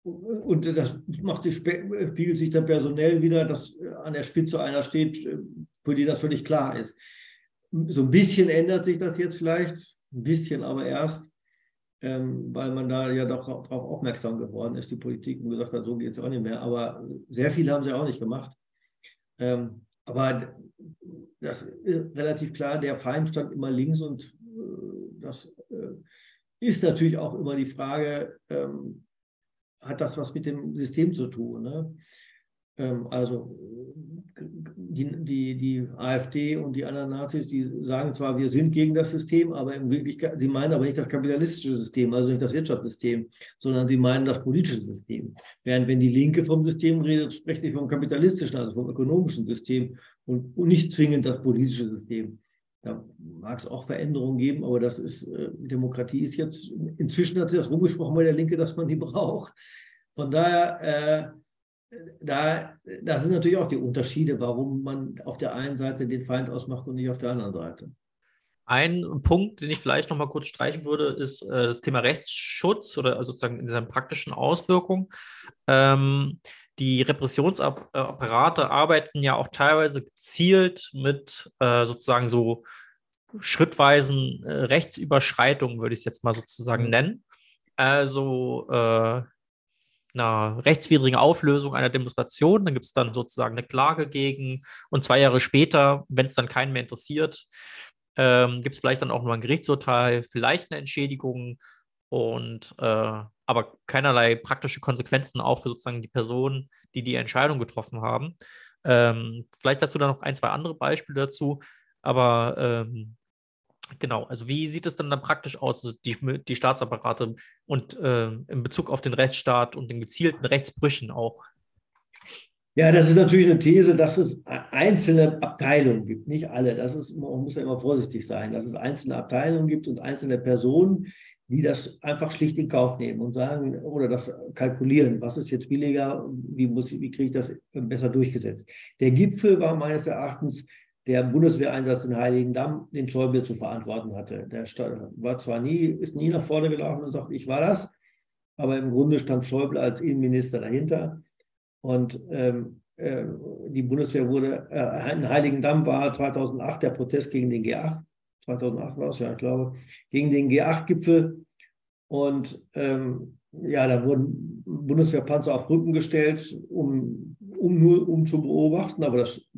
und das macht sich, spiegelt sich dann personell wieder, dass an der Spitze einer steht, für die das völlig klar ist. So ein bisschen ändert sich das jetzt vielleicht, ein bisschen aber erst, ähm, weil man da ja doch darauf aufmerksam geworden ist, die Politik, und gesagt hat, so geht es auch nicht mehr. Aber sehr viel haben sie auch nicht gemacht. Ähm, aber das ist relativ klar, der Feind stand immer links und äh, das äh, ist natürlich auch immer die Frage, ähm, hat das was mit dem System zu tun. Ne? Ähm, also die, die, die AfD und die anderen Nazis, die sagen zwar, wir sind gegen das System, aber in Wirklichkeit, sie meinen aber nicht das kapitalistische System, also nicht das Wirtschaftssystem, sondern sie meinen das politische System. Während wenn die Linke vom System redet, spricht sie vom kapitalistischen, also vom ökonomischen System und, und nicht zwingend das politische System. Da mag es auch Veränderungen geben, aber das ist, äh, Demokratie ist jetzt, inzwischen hat sich das rumgesprochen bei der Linke, dass man die braucht. Von daher, äh, da, da sind natürlich auch die Unterschiede, warum man auf der einen Seite den Feind ausmacht und nicht auf der anderen Seite. Ein Punkt, den ich vielleicht noch mal kurz streichen würde, ist äh, das Thema Rechtsschutz oder sozusagen in seinen praktischen Auswirkungen. Ähm, die Repressionsapparate arbeiten ja auch teilweise gezielt mit äh, sozusagen so schrittweisen äh, Rechtsüberschreitungen, würde ich es jetzt mal sozusagen nennen. Also äh, einer rechtswidrigen Auflösung einer Demonstration, dann gibt es dann sozusagen eine Klage gegen und zwei Jahre später, wenn es dann keinen mehr interessiert, ähm, gibt es vielleicht dann auch nur ein Gerichtsurteil, vielleicht eine Entschädigung und äh, aber keinerlei praktische Konsequenzen auch für sozusagen die Personen, die die Entscheidung getroffen haben. Ähm, vielleicht hast du da noch ein, zwei andere Beispiele dazu, aber ähm, genau, also wie sieht es dann dann praktisch aus, also die, die Staatsapparate und äh, in Bezug auf den Rechtsstaat und den gezielten Rechtsbrüchen auch? Ja, das ist natürlich eine These, dass es einzelne Abteilungen gibt, nicht alle. Das ist, man muss ja immer vorsichtig sein, dass es einzelne Abteilungen gibt und einzelne Personen, die das einfach schlicht in Kauf nehmen und sagen oder das kalkulieren, was ist jetzt billiger, wie, muss, wie kriege ich das besser durchgesetzt. Der Gipfel war meines Erachtens der Bundeswehreinsatz in Heiligendamm, den Schäuble zu verantworten hatte. Der war zwar nie, ist nie nach vorne gelaufen und sagt, ich war das, aber im Grunde stand Schäuble als Innenminister dahinter. Und ähm, äh, die Bundeswehr wurde, äh, in Heiligendamm war 2008 der Protest gegen den G8, 2008 war es ja, ich glaube, gegen den G8-Gipfel. Und ähm, ja, da wurden Bundeswehrpanzer auf Rücken gestellt, um, um nur um zu beobachten, aber das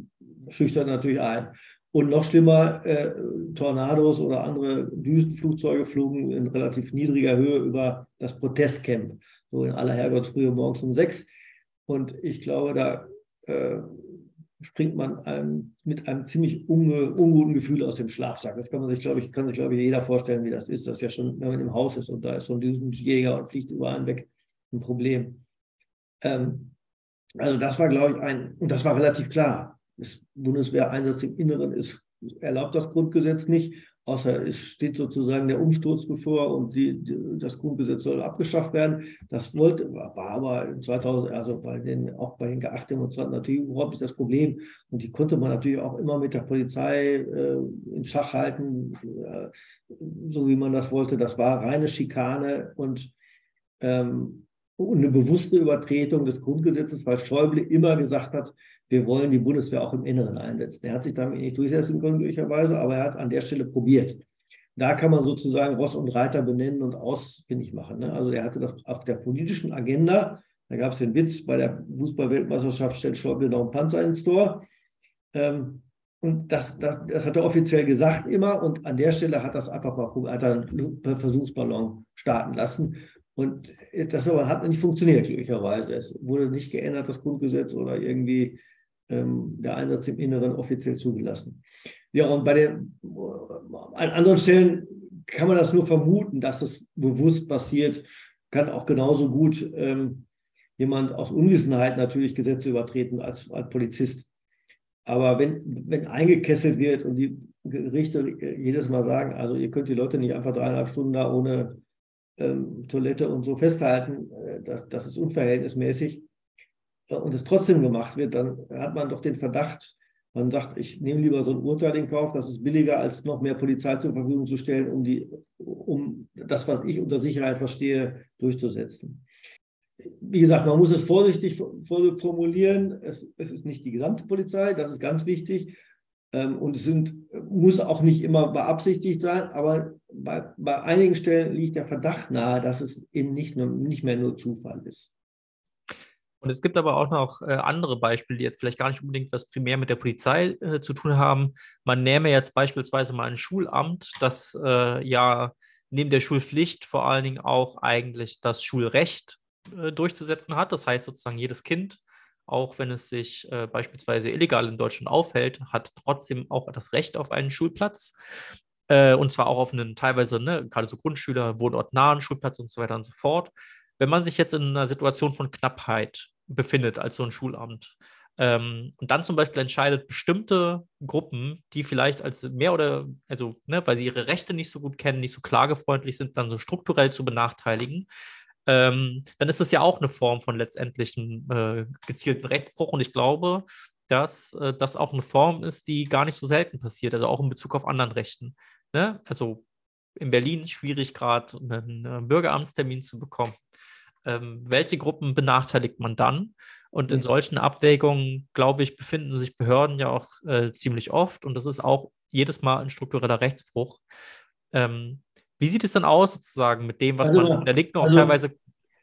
schüchtert natürlich ein. Und noch schlimmer, äh, Tornados oder andere Düsenflugzeuge flogen in relativ niedriger Höhe über das Protestcamp, so in aller Herrgottsfrühe morgens um sechs. Und ich glaube, da äh, springt man einem, mit einem ziemlich unge, unguten Gefühl aus dem Schlafsack. Das kann man sich, glaube ich, kann sich, glaube ich, jeder vorstellen, wie das ist. Das ist ja schon, wenn man im Haus ist und da ist so ein Düsenjäger und fliegt über einen weg, ein Problem. Ähm, also das war, glaube ich, ein, und das war relativ klar das Bundeswehreinsatz im Inneren ist, erlaubt das Grundgesetz nicht, außer es steht sozusagen der Umsturz bevor und die, die, das Grundgesetz soll abgeschafft werden. Das wollte, war aber 2000, also bei den, auch bei den G8-Demonstranten natürlich überhaupt nicht das Problem. Und die konnte man natürlich auch immer mit der Polizei äh, in Schach halten, äh, so wie man das wollte. Das war reine Schikane und ähm, eine bewusste Übertretung des Grundgesetzes, weil Schäuble immer gesagt hat, wir wollen die Bundeswehr auch im Inneren einsetzen. Er hat sich damit nicht durchsetzen können, glücklicherweise, aber er hat an der Stelle probiert. Da kann man sozusagen Ross und Reiter benennen und ausfindig machen. Ne? Also er hatte das auf der politischen Agenda, da gab es den Witz, bei der Fußball-Weltmeisterschaft stellt Schäuble noch einen Panzer ins Tor. Ähm, und das, das, das, hat er offiziell gesagt immer. Und an der Stelle hat das einfach mal hat einen Versuchsballon starten lassen. Und das aber hat nicht funktioniert, glücklicherweise. Es wurde nicht geändert, das Grundgesetz oder irgendwie ähm, der Einsatz im Inneren offiziell zugelassen. Ja, und bei den an anderen Stellen kann man das nur vermuten, dass es bewusst passiert, kann auch genauso gut ähm, jemand aus Unwissenheit natürlich Gesetze übertreten als, als Polizist. Aber wenn, wenn eingekesselt wird und die Gerichte jedes Mal sagen, also ihr könnt die Leute nicht einfach dreieinhalb Stunden da ohne ähm, Toilette und so festhalten, äh, das, das ist unverhältnismäßig, äh, und es trotzdem gemacht wird, dann hat man doch den Verdacht, man sagt, ich nehme lieber so ein Urteil in Kauf, das ist billiger, als noch mehr Polizei zur Verfügung zu stellen, um, die, um das, was ich unter Sicherheit verstehe, durchzusetzen. Wie gesagt, man muss es vorsichtig formulieren. Es, es ist nicht die gesamte Polizei, das ist ganz wichtig. Ähm, und es sind, muss auch nicht immer beabsichtigt sein, aber bei, bei einigen Stellen liegt der Verdacht nahe, dass es eben nicht, nur, nicht mehr nur Zufall ist. Und es gibt aber auch noch äh, andere Beispiele, die jetzt vielleicht gar nicht unbedingt was primär mit der Polizei äh, zu tun haben. Man nähme jetzt beispielsweise mal ein Schulamt, das äh, ja neben der Schulpflicht vor allen Dingen auch eigentlich das Schulrecht äh, durchzusetzen hat. Das heißt sozusagen, jedes Kind, auch wenn es sich äh, beispielsweise illegal in Deutschland aufhält, hat trotzdem auch das Recht auf einen Schulplatz. Äh, und zwar auch auf einen teilweise, ne, gerade so Grundschüler, wohnortnahen Schulplatz und so weiter und so fort. Wenn man sich jetzt in einer Situation von Knappheit befindet als so ein Schulamt. Ähm, und dann zum Beispiel entscheidet, bestimmte Gruppen, die vielleicht als mehr oder, also, ne, weil sie ihre Rechte nicht so gut kennen, nicht so klagefreundlich sind, dann so strukturell zu benachteiligen, ähm, dann ist das ja auch eine Form von letztendlichen äh, gezielten Rechtsbruch. Und ich glaube, dass äh, das auch eine Form ist, die gar nicht so selten passiert, also auch in Bezug auf anderen Rechten. Ne? Also in Berlin schwierig gerade einen äh, Bürgeramtstermin zu bekommen ähm, welche Gruppen benachteiligt man dann? Und in solchen Abwägungen, glaube ich, befinden sich Behörden ja auch äh, ziemlich oft. Und das ist auch jedes Mal ein struktureller Rechtsbruch. Ähm, wie sieht es dann aus, sozusagen, mit dem, was also, man der Linken auch also teilweise.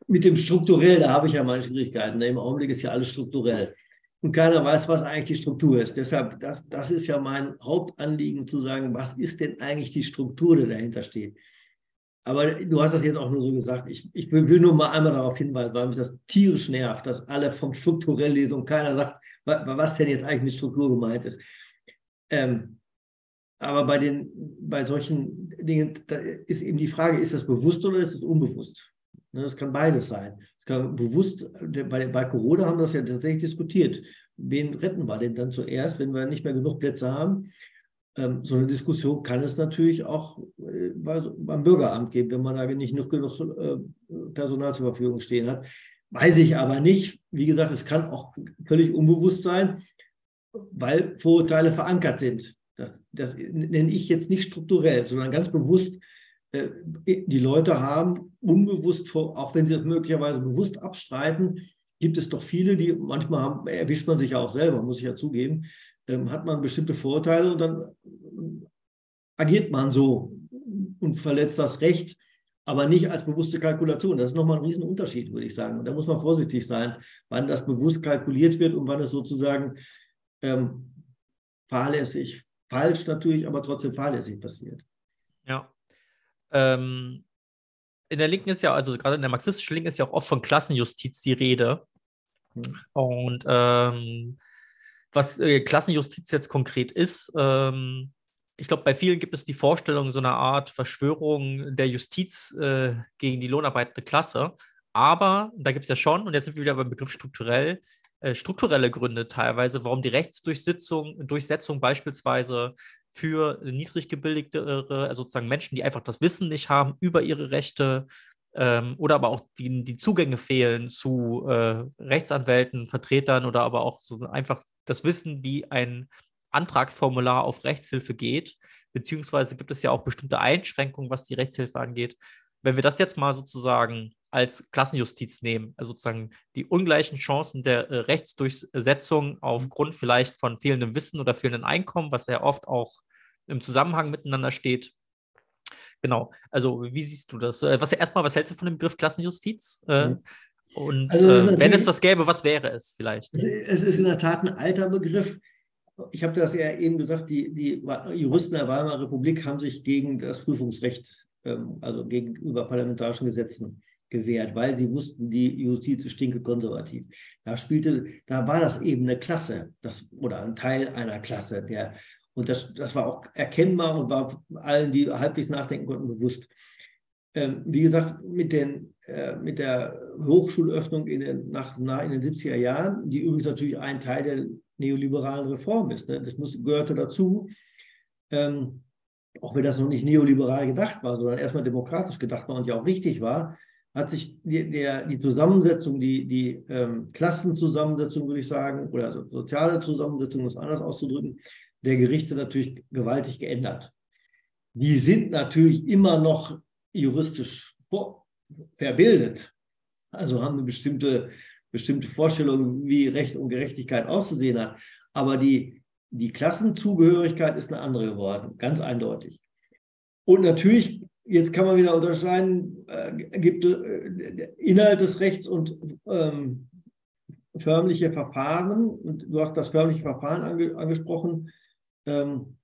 Mit dem strukturell, da habe ich ja meine Schwierigkeiten. Im Augenblick ist ja alles strukturell. Und keiner weiß, was eigentlich die Struktur ist. Deshalb, das, das ist ja mein Hauptanliegen zu sagen, was ist denn eigentlich die Struktur, die dahinter steht. Aber du hast das jetzt auch nur so gesagt. Ich, ich will nur mal einmal darauf hinweisen, weil mich das tierisch nervt, dass alle vom strukturell lesen und keiner sagt, was denn jetzt eigentlich mit Struktur gemeint ist. Ähm, aber bei, den, bei solchen Dingen ist eben die Frage, ist das bewusst oder ist es unbewusst? Ne, das kann beides sein. Es kann bewusst, bei, bei Corona haben wir das ja tatsächlich diskutiert. Wen retten wir denn dann zuerst, wenn wir nicht mehr genug Plätze haben? Ähm, so eine Diskussion kann es natürlich auch äh, beim Bürgeramt geben, wenn man da nicht noch genug äh, Personal zur Verfügung stehen hat. Weiß ich aber nicht. Wie gesagt, es kann auch völlig unbewusst sein, weil Vorurteile verankert sind. Das, das nenne ich jetzt nicht strukturell, sondern ganz bewusst. Äh, die Leute haben unbewusst, auch wenn sie das möglicherweise bewusst abstreiten, gibt es doch viele, die manchmal haben, erwischt man sich ja auch selber, muss ich ja zugeben, ähm, hat man bestimmte Vorteile und dann agiert man so und verletzt das Recht aber nicht als bewusste Kalkulation. Das ist nochmal ein Riesenunterschied, würde ich sagen. Und da muss man vorsichtig sein, wann das bewusst kalkuliert wird und wann es sozusagen ähm, fahrlässig, falsch natürlich, aber trotzdem fahrlässig passiert. Ja. Ähm, in der Linken ist ja, also gerade in der marxistischen Linken ist ja auch oft von Klassenjustiz die Rede. Hm. Und ähm, was äh, Klassenjustiz jetzt konkret ist, ähm, ich glaube, bei vielen gibt es die Vorstellung so einer Art Verschwörung der Justiz äh, gegen die lohnarbeitende Klasse. Aber da gibt es ja schon, und jetzt sind wir wieder beim Begriff strukturell, äh, strukturelle Gründe teilweise, warum die Rechtsdurchsetzung Durchsetzung beispielsweise für niedrig gebildete, also sozusagen Menschen, die einfach das Wissen nicht haben über ihre Rechte ähm, oder aber auch die, die Zugänge fehlen zu äh, Rechtsanwälten, Vertretern oder aber auch so einfach das Wissen, wie ein Antragsformular auf Rechtshilfe geht, beziehungsweise gibt es ja auch bestimmte Einschränkungen, was die Rechtshilfe angeht. Wenn wir das jetzt mal sozusagen als Klassenjustiz nehmen, also sozusagen die ungleichen Chancen der äh, Rechtsdurchsetzung aufgrund vielleicht von fehlendem Wissen oder fehlendem Einkommen, was ja oft auch im Zusammenhang miteinander steht. Genau, also wie siehst du das? Äh, was erstmal, was hältst du von dem Begriff Klassenjustiz? Äh, mhm. Und also äh, wenn es das gäbe, was wäre es vielleicht? Es ist in der Tat ein alter Begriff ich habe das ja eben gesagt, die, die Juristen der Weimarer Republik haben sich gegen das Prüfungsrecht, ähm, also gegenüber parlamentarischen Gesetzen gewehrt, weil sie wussten, die Justiz ist stinke konservativ. Da spielte, da war das eben eine Klasse, das, oder ein Teil einer Klasse, der, und das, das war auch erkennbar und war allen, die halbwegs nachdenken konnten, bewusst. Ähm, wie gesagt, mit, den, äh, mit der Hochschulöffnung in den, nach, nach, in den 70er Jahren, die übrigens natürlich ein Teil der neoliberalen Reform ist. Ne? Das muss, gehörte dazu, ähm, auch wenn das noch nicht neoliberal gedacht war, sondern erstmal demokratisch gedacht war und ja auch richtig war, hat sich die, der, die Zusammensetzung, die, die ähm, Klassenzusammensetzung, würde ich sagen, oder also soziale Zusammensetzung, um es anders auszudrücken, der Gerichte natürlich gewaltig geändert. Die sind natürlich immer noch juristisch verbildet, also haben eine bestimmte bestimmte Vorstellungen, wie Recht und Gerechtigkeit auszusehen hat. Aber die, die Klassenzugehörigkeit ist eine andere geworden, ganz eindeutig. Und natürlich, jetzt kann man wieder unterscheiden, äh, gibt äh, Inhalt des Rechts und ähm, förmliche Verfahren. Und du hast das förmliche Verfahren ange, angesprochen. Ähm,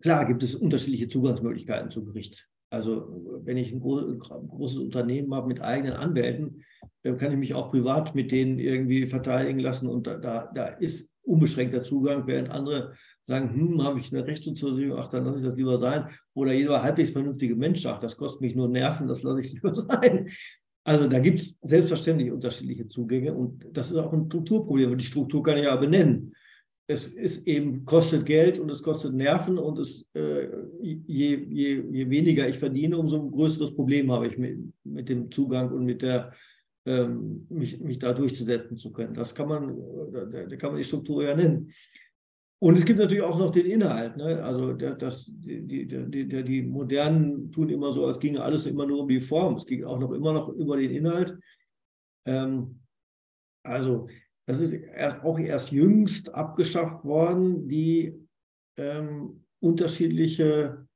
klar gibt es unterschiedliche Zugangsmöglichkeiten zum Gericht. Also wenn ich ein, großes Unternehmen habe mit eigenen Anwälten, dann kann ich mich auch privat mit denen irgendwie verteidigen lassen und da, da, da ist unbeschränkter Zugang, während andere sagen, hm, habe ich eine Rechtsversicherung, ach, dann lasse ich das lieber sein. Oder jeder halbwegs vernünftige Mensch sagt, das kostet mich nur Nerven, das lasse ich lieber sein. Also da gibt es selbstverständlich unterschiedliche Zugänge und das ist auch ein Strukturproblem und die Struktur kann ich ja benennen. Es ist eben, kostet Geld und es kostet Nerven und es, äh, je, je, je weniger ich verdiene, umso ein größeres Problem habe ich mit, mit dem Zugang und mit der ähm, mich, mich da durchzusetzen zu können. Das kann man, da, da kann man die Struktur ja nennen. Und es gibt natürlich auch noch den Inhalt. Ne? Also das, die, die, die, die, Modernen tun immer so, als ginge alles immer nur um die Form. Es ging auch noch immer noch über den Inhalt. Ähm, also das ist erst, auch erst jüngst abgeschafft worden, die ähm, unterschiedliche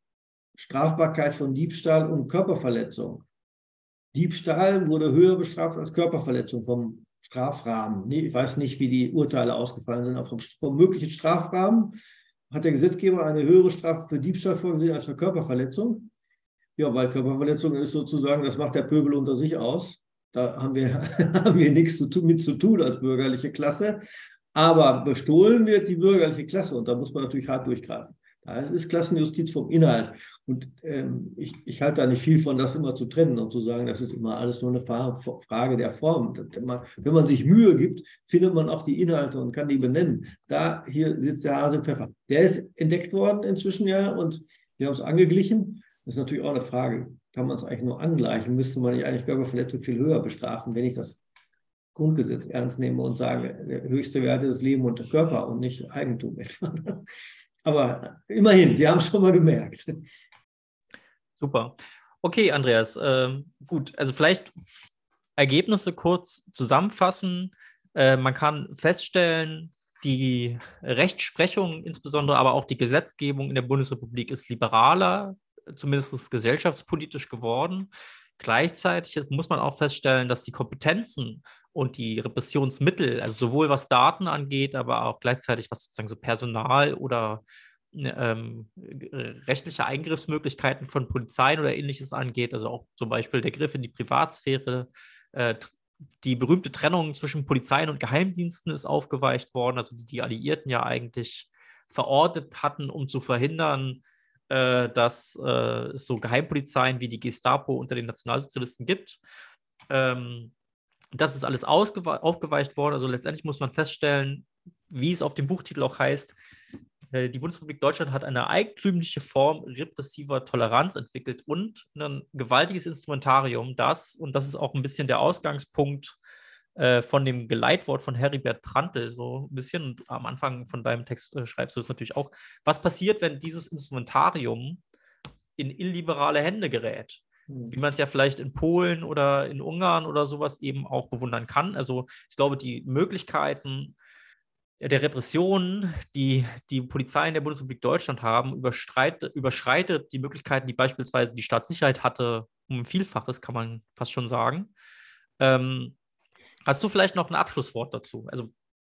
Strafbarkeit von Diebstahl und Körperverletzung. Diebstahl wurde höher bestraft als Körperverletzung vom Strafrahmen. Ich weiß nicht, wie die Urteile ausgefallen sind, aber vom, vom möglichen Strafrahmen hat der Gesetzgeber eine höhere Strafe für Diebstahl vorgesehen als für Körperverletzung. Ja, weil Körperverletzung ist sozusagen, das macht der Pöbel unter sich aus. Da haben wir, haben wir nichts zu tun, mit zu tun als bürgerliche Klasse. Aber bestohlen wird die bürgerliche Klasse und da muss man natürlich hart durchgreifen. Das ist Klassenjustiz vom Inhalt. Und ähm, ich, ich halte da nicht viel von, das immer zu trennen und zu sagen, das ist immer alles nur eine Frage der Form. Wenn man sich Mühe gibt, findet man auch die Inhalte und kann die benennen. Da hier sitzt der Hase im Pfeffer. Der ist entdeckt worden inzwischen ja und wir haben es angeglichen. Das ist natürlich auch eine Frage. Kann man es eigentlich nur angleichen? Müsste man nicht eigentlich Körperverletzung viel höher bestrafen, wenn ich das Grundgesetz ernst nehme und sage, der höchste Wert ist Leben und der Körper und nicht Eigentum etwa. Aber immerhin, die haben es schon mal gemerkt. Super. Okay, Andreas, äh, gut. Also vielleicht Ergebnisse kurz zusammenfassen. Äh, man kann feststellen, die Rechtsprechung, insbesondere aber auch die Gesetzgebung in der Bundesrepublik ist liberaler, zumindest gesellschaftspolitisch geworden. Gleichzeitig muss man auch feststellen, dass die Kompetenzen und die Repressionsmittel, also sowohl was Daten angeht, aber auch gleichzeitig was sozusagen so Personal oder ähm, rechtliche Eingriffsmöglichkeiten von Polizeien oder ähnliches angeht, also auch zum Beispiel der Griff in die Privatsphäre, äh, die berühmte Trennung zwischen Polizeien und Geheimdiensten ist aufgeweicht worden, also die die Alliierten ja eigentlich verortet hatten, um zu verhindern, äh, dass äh, es so Geheimpolizeien wie die Gestapo unter den Nationalsozialisten gibt. Ähm, das ist alles aufgeweicht worden. Also letztendlich muss man feststellen, wie es auf dem Buchtitel auch heißt, äh, die Bundesrepublik Deutschland hat eine eigentümliche Form repressiver Toleranz entwickelt und ein gewaltiges Instrumentarium, das, und das ist auch ein bisschen der Ausgangspunkt äh, von dem Geleitwort von Heribert Prantl, so ein bisschen, am Anfang von deinem Text äh, schreibst du es natürlich auch, was passiert, wenn dieses Instrumentarium in illiberale Hände gerät? Hm. Wie man es ja vielleicht in Polen oder in Ungarn oder sowas eben auch bewundern kann. Also ich glaube, die Möglichkeiten, der Repression, die die Polizei in der Bundesrepublik Deutschland haben, überschreitet die Möglichkeiten, die beispielsweise die Staatssicherheit hatte, um ein Vielfaches, kann man fast schon sagen. Ähm, hast du vielleicht noch ein Abschlusswort dazu? Also,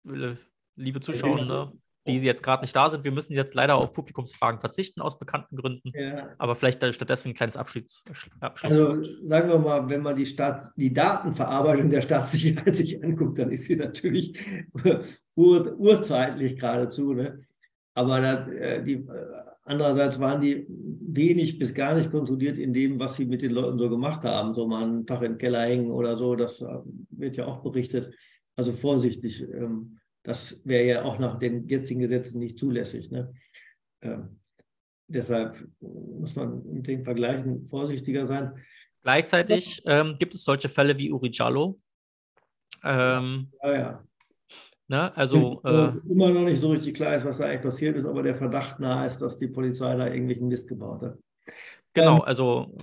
äh, liebe Zuschauer, ne? Die jetzt gerade nicht da sind. Wir müssen jetzt leider auf Publikumsfragen verzichten aus bekannten Gründen. Ja. Aber vielleicht stattdessen ein kleines Abschluss. Abschluss. Also sagen wir mal, wenn man die, Staats-, die Datenverarbeitung der Staatssicherheit sich anguckt, dann ist sie natürlich ur, urzeitlich geradezu. Ne? Aber das, äh, die, äh, andererseits waren die wenig bis gar nicht kontrolliert in dem, was sie mit den Leuten so gemacht haben. So mal einen Tag im Keller hängen oder so, das äh, wird ja auch berichtet. Also vorsichtig. Ähm, das wäre ja auch nach den jetzigen Gesetzen nicht zulässig. Ne? Ähm, deshalb muss man mit den Vergleichen vorsichtiger sein. Gleichzeitig ähm, gibt es solche Fälle wie Uri Jallo. Ähm, ja, ja. Ne? Also äh, immer noch nicht so richtig klar ist, was da eigentlich passiert ist, aber der Verdacht nahe ist, dass die Polizei da irgendwelchen Mist gebaut hat. Genau, ähm, also.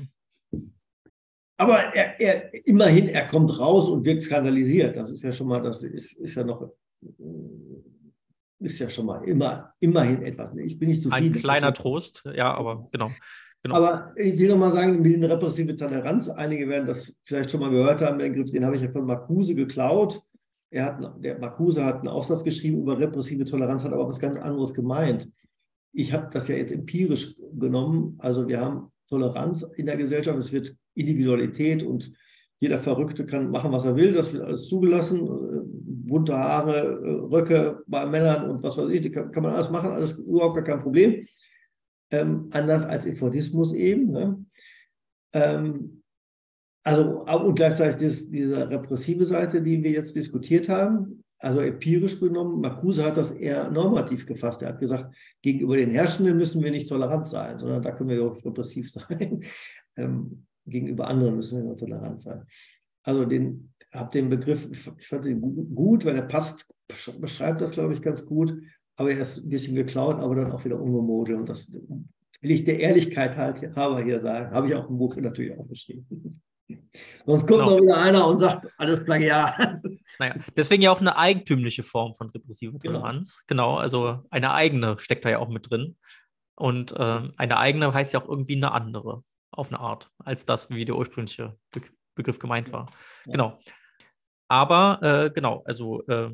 Aber er, er, immerhin, er kommt raus und wird skandalisiert. Das ist ja schon mal, das ist, ist ja noch ist ja schon mal immer, immerhin etwas. Ich bin nicht zufrieden. Ein kleiner Trost, ja, aber genau. Genau. Aber ich will noch mal sagen, mit der repressive Toleranz, einige werden das vielleicht schon mal gehört haben, den Begriff, den habe ich ja von Marcuse geklaut. Er hat, der Marcuse hat einen Aufsatz geschrieben über repressive Toleranz, hat aber was ganz anderes gemeint. Ich habe das ja jetzt empirisch genommen. Also wir haben Toleranz in der Gesellschaft, es wird Individualität und jeder Verrückte kann machen, was er will, das wird alles zugelassen bunte Haare, äh, Röcke bei Männern und was weiß ich, kann, kann man alles machen, alles überhaupt gar kein Problem. Ähm, anders als im Fordismus eben. Ne? Ähm, also, und gleichzeitig das, diese repressive Seite, die wir jetzt diskutiert haben, also empirisch genommen, Marcuse hat das eher normativ gefasst. Er hat gesagt, gegenüber den Herrschenden müssen wir nicht tolerant sein, sondern da können wir auch repressiv sein. Ähm, gegenüber anderen müssen wir nur tolerant sein. Also den, habe den Begriff, ich fand ihn gut, weil er passt, beschreibt das, glaube ich, ganz gut. Aber er ist ein bisschen geklaut, aber dann auch wieder umgemodelt. Und das will ich der Ehrlichkeit halt aber hier sagen. Habe ich auch im Buch natürlich auch geschrieben. Sonst kommt genau. noch wieder einer und sagt, alles Plagiat. Naja, deswegen ja auch eine eigentümliche Form von repressiver genau. Toleranz. Genau. genau, also eine eigene steckt da ja auch mit drin. Und äh, eine eigene heißt ja auch irgendwie eine andere, auf eine Art, als das, wie der ursprüngliche Begriff gemeint war. Ja. Genau. Aber äh, genau, also äh,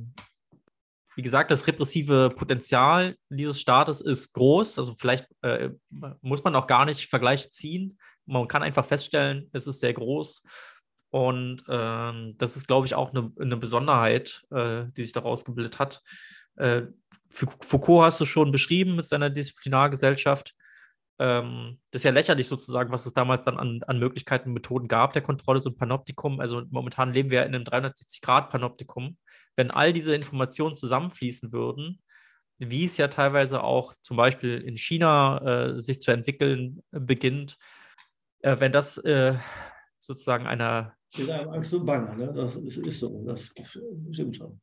wie gesagt, das repressive Potenzial dieses Staates ist groß. Also vielleicht äh, muss man auch gar nicht Vergleiche ziehen. Man kann einfach feststellen, es ist sehr groß. Und ähm, das ist, glaube ich, auch eine, eine Besonderheit, äh, die sich daraus gebildet hat. Äh, Foucault hast du schon beschrieben mit seiner Disziplinargesellschaft. Ähm, das ist ja lächerlich sozusagen, was es damals dann an, an Möglichkeiten und Methoden gab der Kontrolle, so ein Panoptikum. Also momentan leben wir in einem 360-Grad-Panoptikum. Wenn all diese Informationen zusammenfließen würden, wie es ja teilweise auch zum Beispiel in China äh, sich zu entwickeln beginnt, äh, wenn das äh, sozusagen einer. Mit einem Angst und Bange, ne? das ist, ist so, das stimmt schon.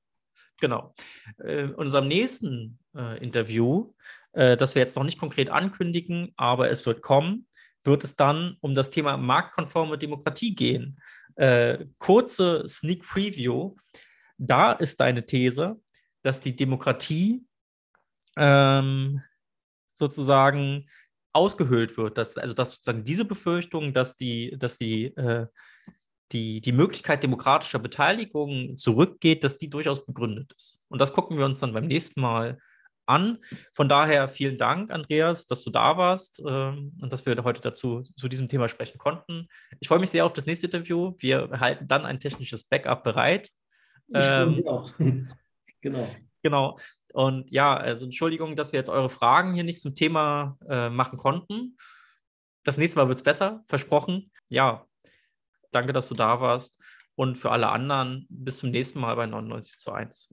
Genau. Äh, in unserem nächsten äh, Interview, äh, das wir jetzt noch nicht konkret ankündigen, aber es wird kommen, wird es dann um das Thema marktkonforme Demokratie gehen. Äh, kurze Sneak Preview. Da ist deine These, dass die Demokratie ähm, sozusagen ausgehöhlt wird, dass, also dass sozusagen diese Befürchtung, dass die, dass die äh, die, die Möglichkeit demokratischer Beteiligung zurückgeht, dass die durchaus begründet ist. Und das gucken wir uns dann beim nächsten Mal an. Von daher vielen Dank, Andreas, dass du da warst ähm, und dass wir heute dazu zu diesem Thema sprechen konnten. Ich freue mich sehr auf das nächste Interview. Wir halten dann ein technisches Backup bereit. Ich freue mich ähm, auch. genau. Genau. Und ja, also Entschuldigung, dass wir jetzt eure Fragen hier nicht zum Thema äh, machen konnten. Das nächste Mal wird es besser, versprochen. Ja, Danke, dass du da warst. Und für alle anderen, bis zum nächsten Mal bei 99 zu 1.